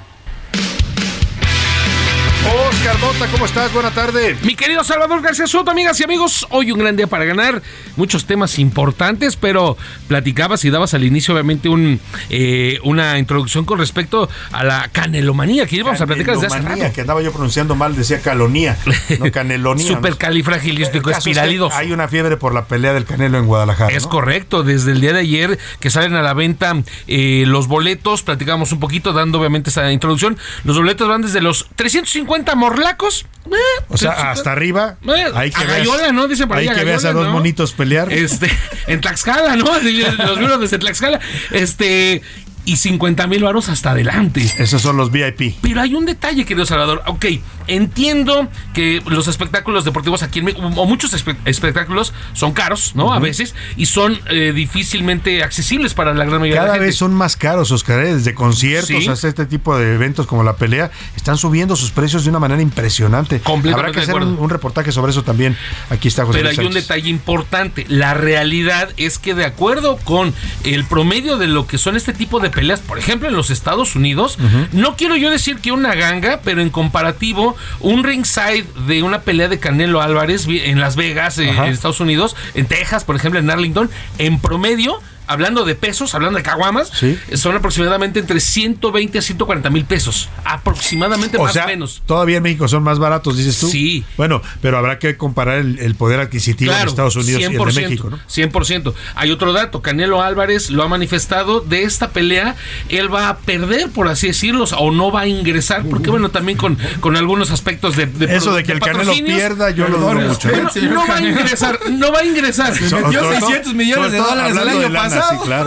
Oscar Mota, ¿cómo estás? Buena tarde. Mi querido Salvador García Soto, amigas y amigos, hoy un gran día para ganar, muchos temas importantes, pero platicabas y dabas al inicio obviamente un, eh, una introducción con respecto a la canelomanía que íbamos a platicar desde hace Canelomanía, rato. que andaba yo pronunciando mal, decía calonía, no canelonía. Supercalifragilístico caso es que. Hay una fiebre por la pelea del Canelo en Guadalajara. Es ¿no? correcto, desde el día de ayer que salen a la venta eh, los boletos, platicamos un poquito dando obviamente esa introducción, los boletos van desde los 350 morlacos. eh, O sea, 350, hasta arriba. eh, Hay que a veas- Gallola, ¿no? Dicen por ahí. Hay a que veas a dos ¿no? monitos pelear. Este, en Tlaxcala, ¿no? Los vieron desde Tlaxcala. Este, y 50 mil varos hasta adelante. Esos son los VIP. Pero hay un detalle, querido Salvador. Ok, entiendo que los espectáculos deportivos aquí en México, o muchos espe- espectáculos, son caros, ¿no? A veces, y son eh, difícilmente accesibles para la gran mayoría de Cada la gente. vez son más caros, Oscar, ¿eh? desde conciertos Sí. hasta este tipo de eventos como la pelea, están subiendo sus precios de una manera impresionante. Habrá que de hacer un, reportaje sobre eso también. Aquí está José Pero Luis hay un detalle importante. La realidad es que de acuerdo con el promedio de lo que son este tipo de peleas, por ejemplo en los Estados Unidos, no quiero yo decir que una ganga, pero en comparativo, un ringside de una pelea de Canelo Álvarez en Las Vegas, eh, en Estados Unidos, en Texas, por ejemplo, en Arlington, en promedio hablando de pesos, hablando de caguamas, son aproximadamente entre 120 a 140 mil pesos. Aproximadamente O más sea, o menos. todavía en México son más baratos, dices tú. Sí. Bueno, pero habrá que comparar el, el poder adquisitivo de Estados Unidos y el de México, ¿no? 100%. Hay otro dato, Canelo Álvarez lo ha manifestado, de esta pelea él va a perder, por así decirlo, o no va a ingresar, porque bueno, también con, con algunos aspectos de... de Eso de que el Canelo pierda, yo lo dudo mucho. pero Señor No va a ingresar, no va a ingresar. Se metió 600 millones de dólares el año pasado.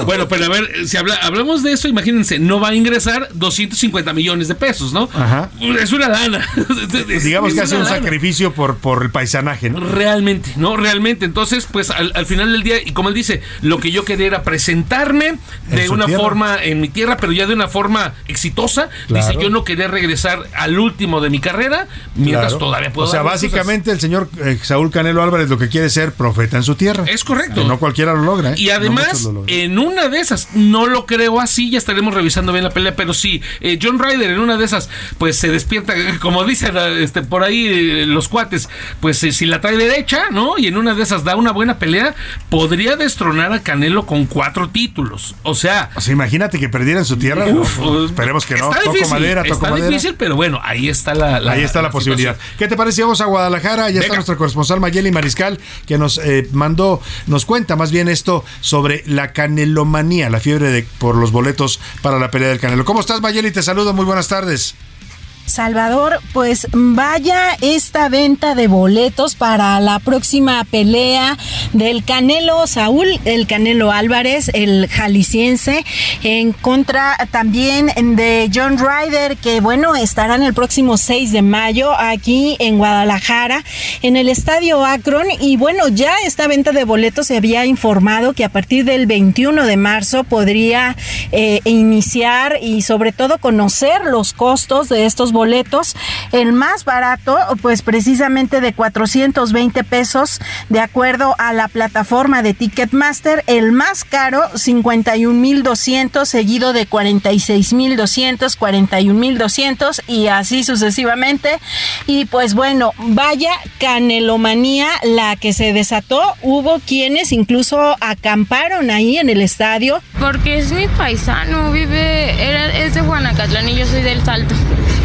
Bueno, pero a ver, si habla- hablamos de eso, imagínense, no va a ingresar 250 millones de pesos, ¿no? Ajá. Es una lana. Digamos Es que hace un lana. sacrificio por, por el paisanaje, ¿no? Realmente, ¿no? Realmente. Entonces, pues al, al final del día, y como él dice, lo que yo quería era presentarme de una tierra. forma en mi tierra, pero ya de una forma exitosa. Claro. Dice, yo no quería regresar al último de mi carrera, mientras Claro. todavía puedo O sea, básicamente el señor eh, Saúl Canelo Álvarez lo que quiere es ser profeta en su tierra. Es correcto. Que no cualquiera lo logra. ¿eh? Y además, lo. En una de esas, no lo creo así, ya estaremos revisando bien la pelea, pero sí, eh, John Ryder en una de esas, pues se despierta, como dicen este, por ahí eh, los cuates, pues eh, si la trae derecha, ¿no? Y en una de esas da una buena pelea, podría destronar a Canelo con cuatro títulos. O sea... O sea, imagínate que perdiera en su tierra. Uf, No, esperemos que no. Está Toco difícil, madera, toco está madera. difícil, pero bueno, ahí está la, Ahí está la, posibilidad. situación. ¿Qué te parece? Vamos a Guadalajara. Ya está nuestra corresponsal Mayeli Mariscal, que nos eh, mandó, nos cuenta más bien esto sobre la canelomanía, la fiebre de, por los boletos para la pelea del Canelo. ¿Cómo estás, Mayeli? Te saludo. Muy buenas tardes. Salvador, pues vaya esta venta de boletos para la próxima pelea del Canelo Saúl, el Canelo Álvarez, el jalisciense, en contra también de John Ryder, que bueno, estarán el próximo 6 de mayo aquí en Guadalajara, en el Estadio Akron. Y bueno, ya esta venta de boletos se había informado que a partir del 21 de marzo podría eh, iniciar y sobre todo conocer los costos de estos boletos. El más barato, pues precisamente de 420 pesos, de acuerdo a la plataforma de Ticketmaster. El más caro, 51.200, seguido de 46.200, 41.200 y así sucesivamente. Y pues bueno, vaya canelomanía la que se desató. Hubo quienes incluso acamparon ahí en el estadio. Porque es mi paisano, vive, era, es de Guanacatlán y yo soy del Salto.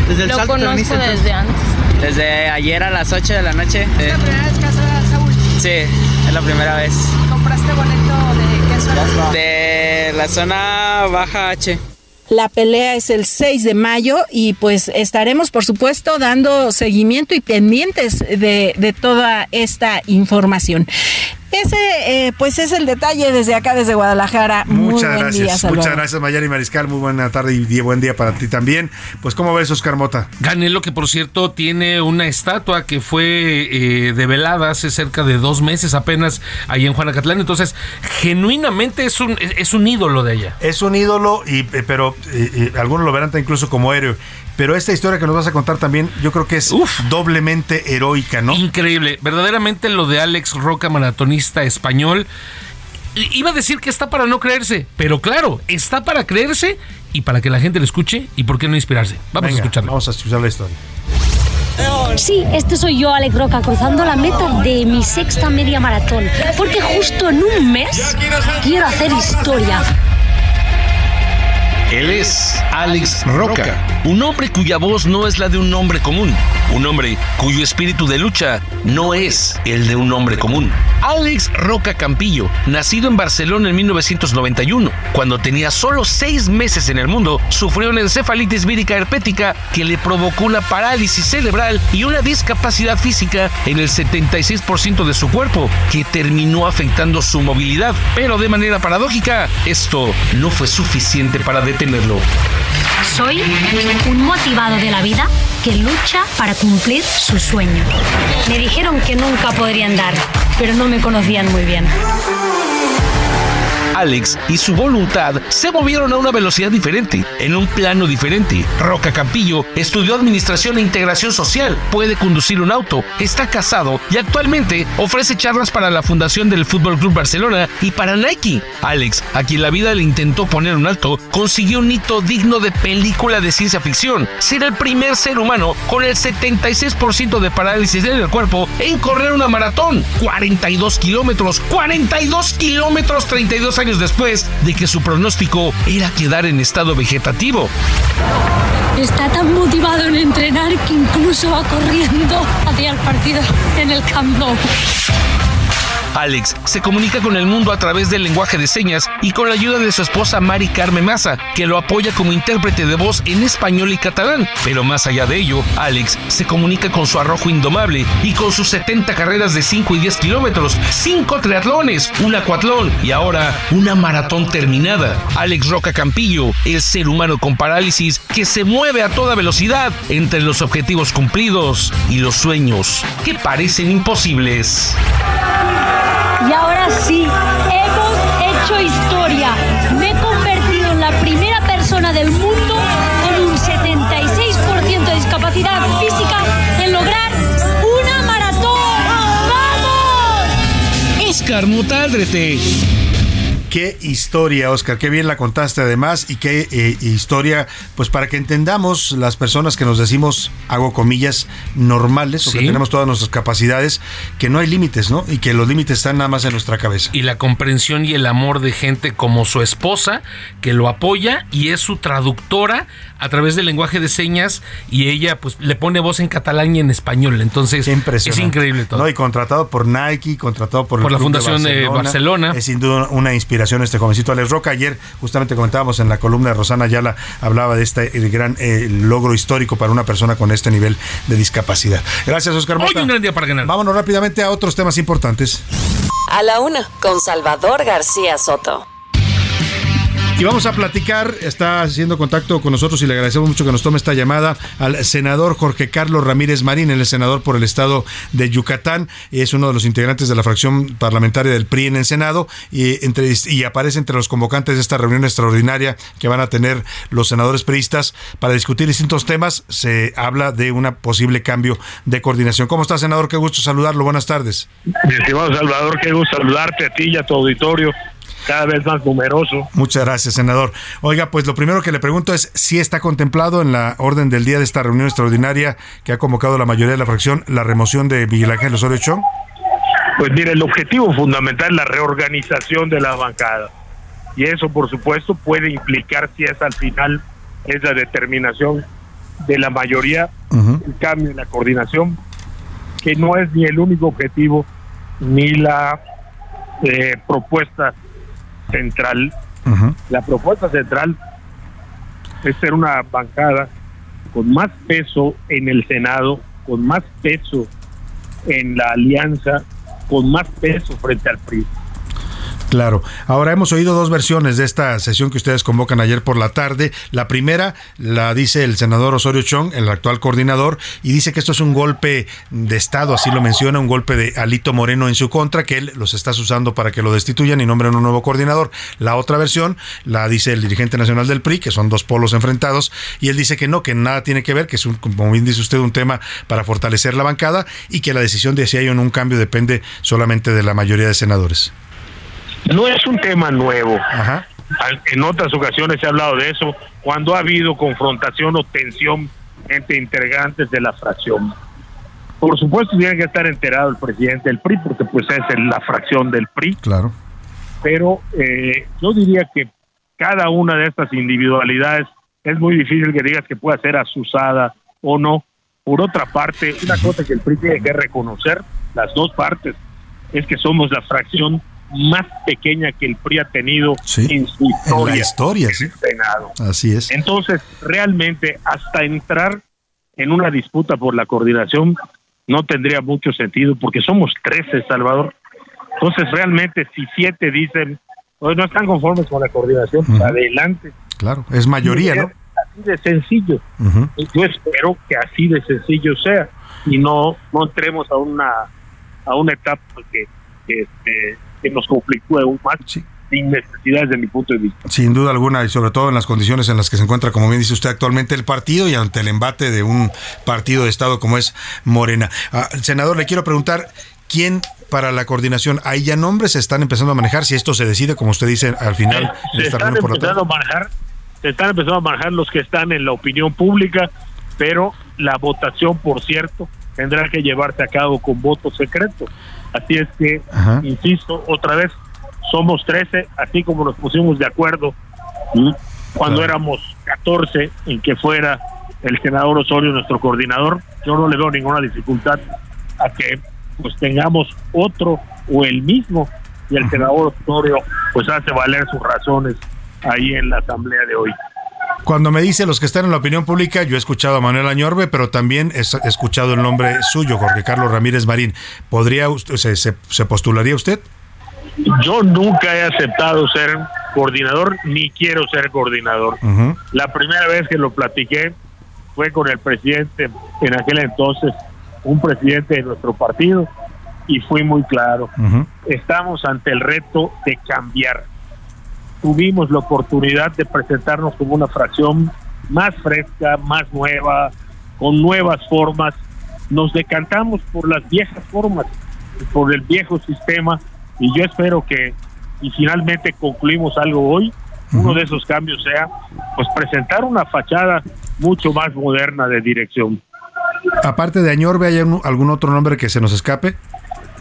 Desde el Lo Salto conozco entonces. desde antes. Desde ayer a las 8 de la noche. ¿Es la primera vez que vas a Saúl? Sí, es la primera vez. ¿Compraste boleto de qué zona? De la zona baja H. La pelea es el 6 de mayo y pues estaremos por supuesto dando seguimiento y pendientes de, de toda esta información. Ese eh, pues es el detalle desde acá, desde Guadalajara. Muy Muchas buen gracias. día, Salvador. Muchas gracias, Mayeli Mariscal. Muy buena tarde y buen día para ti también. Pues, ¿cómo ves, Oscar Mota? Canelo, que por cierto tiene una estatua que fue eh, develada hace cerca de dos meses apenas ahí en Juanacatlán. Entonces, genuinamente es un, es, es un ídolo de allá. Es un ídolo, y, eh, pero eh, eh, algunos lo verán incluso como héroe. Pero esta historia que nos vas a contar también, yo creo que es doblemente heroica, ¿no? Increíble. Verdaderamente lo de Alex Roca, maratonista español. i- Iba a decir que está para no creerse, pero claro, está para creerse y para que la gente lo escuche y por qué no inspirarse. Vamos Venga, a escucharlo. Vamos a escuchar la historia. Sí, este soy yo, Alex Roca, cruzando la meta de mi sexta media maratón. Porque justo en un mes quiero hacer historia. Él es Alex Roca, un hombre cuya voz no es la de un hombre común, un hombre cuyo espíritu de lucha no es el de un hombre común. Alex Roca Campillo, nacido en Barcelona en 1991, cuando tenía solo seis meses en el mundo, sufrió una encefalitis vírica herpética que le provocó una parálisis cerebral y una discapacidad física en el 76% de su cuerpo, que terminó afectando su movilidad. Pero de manera paradójica, esto no fue suficiente para Soy un motivado de la vida que lucha para cumplir su sueño. Me dijeron que nunca podría andar, pero no me conocían muy bien. Alex y su voluntad se movieron a una velocidad diferente, en un plano diferente. Roca Campillo estudió Administración e Integración Social, puede conducir un auto, está casado y actualmente ofrece charlas para la Fundación del Fútbol Club Barcelona y para Nike. Alex, a quien la vida le intentó poner un alto, consiguió un hito digno de película de ciencia ficción. Ser el primer ser humano con el 76% de parálisis en el cuerpo en correr una maratón. 42 kilómetros, 42 kilómetros 32 años después de que su pronóstico era quedar en estado vegetativo. Está tan motivado en entrenar que incluso va corriendo hacia el partido en el Camp Nou. Alex se comunica con el mundo a través del lenguaje de señas y con la ayuda de su esposa Mari Carmen Maza, que lo apoya como intérprete de voz en español y catalán. Pero más allá de ello, Alex se comunica con su arrojo indomable y con sus 70 carreras de 5 y 10 kilómetros, 5 triatlones, un acuatlón y ahora una maratón terminada. Alex Roca Campillo, el ser humano con parálisis que se mueve a toda velocidad entre los objetivos cumplidos y los sueños que parecen imposibles. Y ahora sí, hemos hecho historia. Me he convertido en la primera persona del mundo con un 76% de discapacidad física en lograr una maratón. ¡Vamos! Oscar Motaldrete. Qué historia, Oscar, qué bien la contaste además y qué eh, historia, pues para que entendamos las personas que nos decimos, hago comillas, normales, o que tenemos todas nuestras capacidades, que no hay límites, ¿no? Y que los límites están nada más en nuestra cabeza. y la comprensión y el amor de gente como su esposa que lo apoya y es su traductora a través del lenguaje de señas y ella pues le pone voz en catalán y en español entonces es increíble todo No, y contratado por Nike, contratado por, el la Club de Fundación de Barcelona. Es sin duda una inspiración este jovencito Alex Roca. Ayer justamente comentábamos en la columna de Rosana Ayala, hablaba de este gran eh, logro histórico para una persona con este nivel de discapacidad. Gracias, Oscar Hoy Mota. un gran día para ganar. Vámonos rápidamente a otros temas importantes. A la una, con Salvador García Soto. Y vamos a platicar, está haciendo contacto con nosotros y le agradecemos mucho que nos tome esta llamada al senador Jorge Carlos Ramírez Marín, el senador por el estado de Yucatán, es uno de los integrantes de la fracción parlamentaria del PRI en el Senado y, entre, y aparece entre los convocantes de esta reunión extraordinaria que van a tener los senadores priistas para discutir distintos temas. Se habla de un posible cambio de coordinación. ¿Cómo está, senador? Qué gusto saludarlo. Buenas tardes. Mi estimado Salvador, qué gusto saludarte a ti y a tu auditorio, cada vez más numeroso. Muchas gracias, senador. Oiga, pues lo primero que le pregunto es si está contemplado en la orden del día de esta reunión extraordinaria que ha convocado la mayoría de la fracción la remoción de Miguel Ángel Osorio Chong. Pues mire, el objetivo fundamental es la reorganización de la bancada. Y eso, por supuesto, puede implicar, si es al final esa determinación de la mayoría, el cambio en la coordinación, que no es ni el único objetivo ni la eh, propuesta central. La propuesta central es ser una bancada con más peso en el Senado, con más peso en la alianza, con más peso frente al PRI. Claro. Ahora hemos oído dos versiones de esta sesión que ustedes convocan ayer por la tarde. La primera la dice el senador Osorio Chong, el actual coordinador, y dice que esto es un golpe de Estado, así lo menciona, un golpe de Alito Moreno en su contra, que él los está usando para que lo destituyan y nombren un nuevo coordinador. La otra versión la dice el dirigente nacional del PRI, que son dos polos enfrentados, y él dice que no, que nada tiene que ver, que es, un, como bien dice usted, un tema para fortalecer la bancada y que la decisión de si hay o no un cambio depende solamente de la mayoría de senadores. No es un tema nuevo. En otras ocasiones se ha hablado de eso cuando ha habido confrontación o tensión entre integrantes de la fracción. Por supuesto tiene que estar enterado el presidente del PRI porque pues es la fracción del PRI, Claro. pero eh, yo diría que cada una de estas individualidades es muy difícil que digas que pueda ser asusada o no. Por otra parte, una cosa que el PRI tiene que reconocer, las dos partes, es que somos la fracción más pequeña que el PRI ha tenido en su En historia. la historia, sí. Senado. Así es. Entonces, realmente, hasta entrar en una disputa por la coordinación no tendría mucho sentido, porque somos 13, Salvador. Entonces, realmente, si siete dicen, pues no están conformes con la coordinación, adelante. Claro, es mayoría, ¿no? Así de sencillo. Y Yo espero que así de sencillo sea y no, no entremos a una a una etapa que, que, este, que nos conflictúe aún más sin necesidad desde mi punto de vista. Sin duda alguna, y sobre todo en las condiciones en las que se encuentra, como bien dice usted, actualmente el partido y ante el embate de un partido de Estado como es Morena. Ah, senador, le quiero preguntar, ¿quién para la coordinación? ¿Hay ya nombres? ¿Se están empezando a manejar? Si esto se decide, como usted dice, al final, en se están por empezando a manejar se están empezando a manejar los que están en la opinión pública pero la votación por cierto tendrá que llevarse a cabo con voto secreto así es que Ajá. insisto otra vez somos 13 así como nos pusimos de acuerdo cuando éramos 14 en que fuera el senador Osorio nuestro coordinador yo no le veo ninguna dificultad a que pues tengamos otro o el mismo y el senador Osorio pues hace valer sus razones ahí en la asamblea de hoy. Cuando me dice los que están en la opinión pública, yo he escuchado a Manuel Añorbe, pero también he escuchado el nombre suyo, Jorge Carlos Ramírez Marín. ¿Podría usted, se, se- se postularía usted? Yo nunca he aceptado ser coordinador ni quiero ser coordinador. Ujú. La primera vez que lo platiqué fue con el presidente, en aquel entonces, un presidente de nuestro partido, y fui muy claro. Estamos ante el reto de cambiar. Tuvimos la oportunidad de presentarnos como una fracción más fresca, más nueva, con nuevas formas. Nos decantamos por las viejas formas, por el viejo sistema, y yo espero que y finalmente concluimos algo hoy, uno de esos cambios sea pues presentar una fachada mucho más moderna de dirección. Aparte de Añorbe, ¿hay algún otro nombre que se nos escape?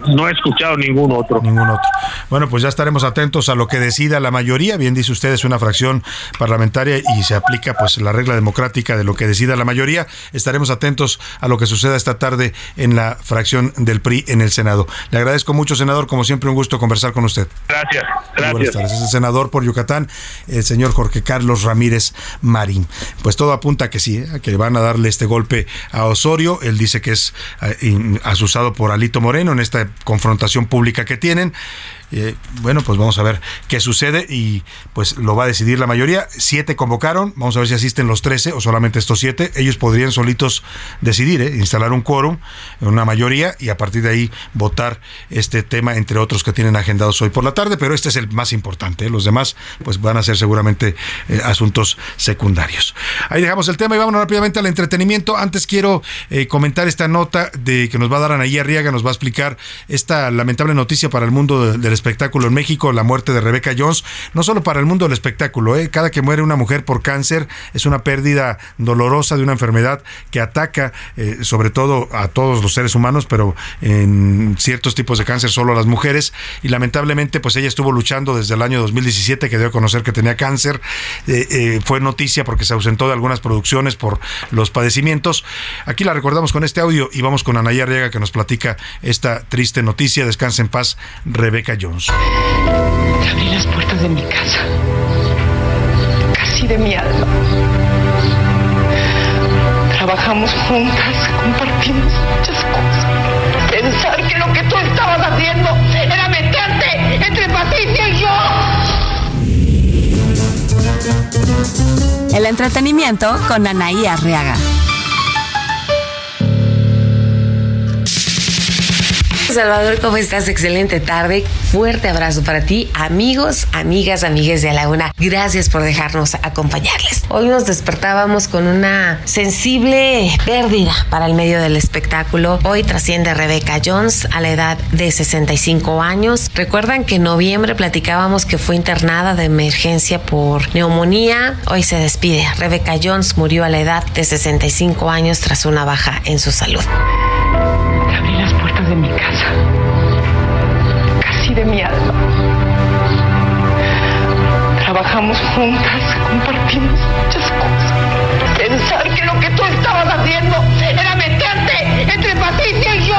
No he escuchado ningún otro. Ningún otro. Bueno, pues ya estaremos atentos a lo que decida la mayoría. Bien dice usted, es una fracción parlamentaria y se aplica pues la regla democrática de lo que decida la mayoría. Estaremos atentos a lo que suceda esta tarde en la fracción del PRI en el Senado. Le agradezco mucho, senador. Como siempre, un gusto conversar con usted. Gracias. Gracias. buenas tardes. Es el senador por Yucatán, el señor Jorge Carlos Ramírez Marín. Pues todo apunta a que sí, a que van a darle este golpe a Osorio. Él dice que es eh, asusado por Alito Moreno en esta confrontación pública que tienen. Eh, bueno, pues vamos a ver qué sucede y pues lo va a decidir la mayoría. Siete convocaron, vamos a ver si asisten los trece o solamente estos siete. Ellos podrían solitos decidir, ¿eh? instalar un quórum, una mayoría y a partir de ahí votar este tema, entre otros que tienen agendados hoy por la tarde, pero este es el más importante. ¿eh? Los demás pues van a ser seguramente asuntos secundarios. Ahí dejamos el tema y vámonos rápidamente al entretenimiento. Antes quiero comentar esta nota de que nos va a dar Anaí Arriaga, nos va a explicar esta lamentable noticia para el mundo del espectáculo en México, la muerte de Rebecca Jones, no solo para el mundo del espectáculo, ¿eh? cada que muere una mujer por cáncer es una pérdida dolorosa de una enfermedad que ataca eh, sobre todo a todos los seres humanos, pero en ciertos tipos de cáncer solo a las mujeres y lamentablemente pues ella estuvo luchando desde el año 2017 que dio a conocer que tenía cáncer, eh, fue noticia porque se ausentó de algunas producciones por los padecimientos. Aquí la recordamos con este audio y vamos con Anaya Arriaga que nos platica esta triste noticia. Descansa en paz, Rebecca Jones. Abrí las puertas de mi casa, casi de mi alma. Trabajamos juntas, compartimos muchas cosas. Pensar que lo que tú estabas haciendo era meterte entre Patricia y yo. El entretenimiento con Anaí Arriaga. Salvador, ¿cómo estás? Excelente tarde. Fuerte abrazo para ti, amigos, amigas, amigues de la una. Gracias por dejarnos acompañarles. Hoy nos despertábamos con una sensible pérdida para el medio del espectáculo. Hoy trasciende Rebecca Jones a la edad de 65 años. Recuerdan que en noviembre platicábamos que fue internada de emergencia por neumonía. Hoy se despide. Rebecca Jones murió a la edad de 65 años tras una baja en su salud de mi casa, casi de mi alma. Trabajamos juntas, compartimos muchas cosas. Pensar que lo que tú estabas haciendo era meterte entre Patricia y yo.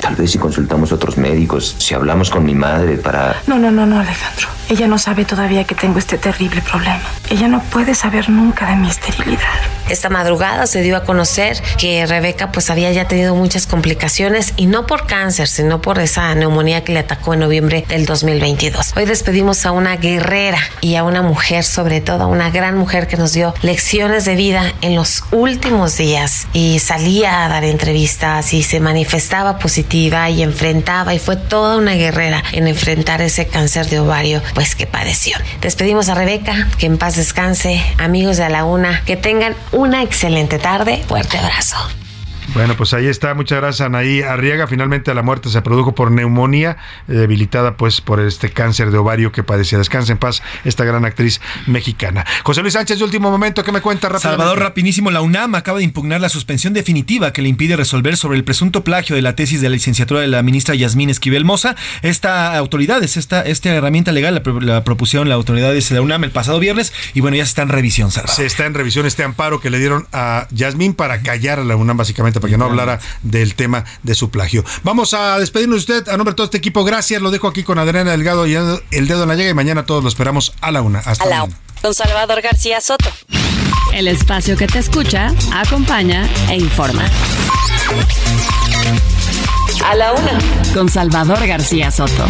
Tal vez si consultamos a otros médicos, si hablamos con mi madre para... No, no, no, no, Alejandro. Ella no sabe todavía que tengo este terrible problema. Ella no puede saber nunca de mi esterilidad. Esta madrugada se dio a conocer que Rebeca pues había ya tenido muchas complicaciones y no por cáncer, sino por esa neumonía que le atacó en noviembre del 2022. Hoy despedimos a una guerrera y a una mujer, sobre todo a una gran mujer que nos dio lecciones de vida en los últimos días y salía a dar entrevistas y se manifestaba positiva y enfrentaba y fue toda una guerrera en enfrentar ese cáncer de ovario pues que padeció. Despedimos a Rebeca, que en paz descanse, amigos de la una, que tengan una excelente tarde. Fuerte abrazo. Bueno, pues ahí está. Muchas gracias, Anaí Arriaga. Finalmente la muerte se produjo por neumonía, eh, debilitada pues por este cáncer de ovario que padecía. Descansa en paz esta gran actriz mexicana. José Luis Sánchez, de último momento, ¿qué me cuenta rápidamente? Salvador, rapidísimo. La UNAM acaba de impugnar la suspensión definitiva que le impide resolver sobre el presunto plagio de la tesis de la licenciatura de la ministra Yasmín Esquivel Moza. Esta autoridad, esta, esta herramienta legal la, propusieron las autoridades de la UNAM el pasado viernes y bueno, ya está en revisión, Salvador. Se está en revisión este amparo que le dieron a Yasmín para callar a la UNAM básicamente para que no hablara del tema de su plagio. Vamos a despedirnos de usted. A nombre de todo este equipo, gracias. Lo dejo aquí con Adriana Delgado y el dedo en la llega y mañana todos lo esperamos a la una. Hasta la Con Salvador García Soto. El espacio que te escucha, acompaña e informa. A la una. Con Salvador García Soto.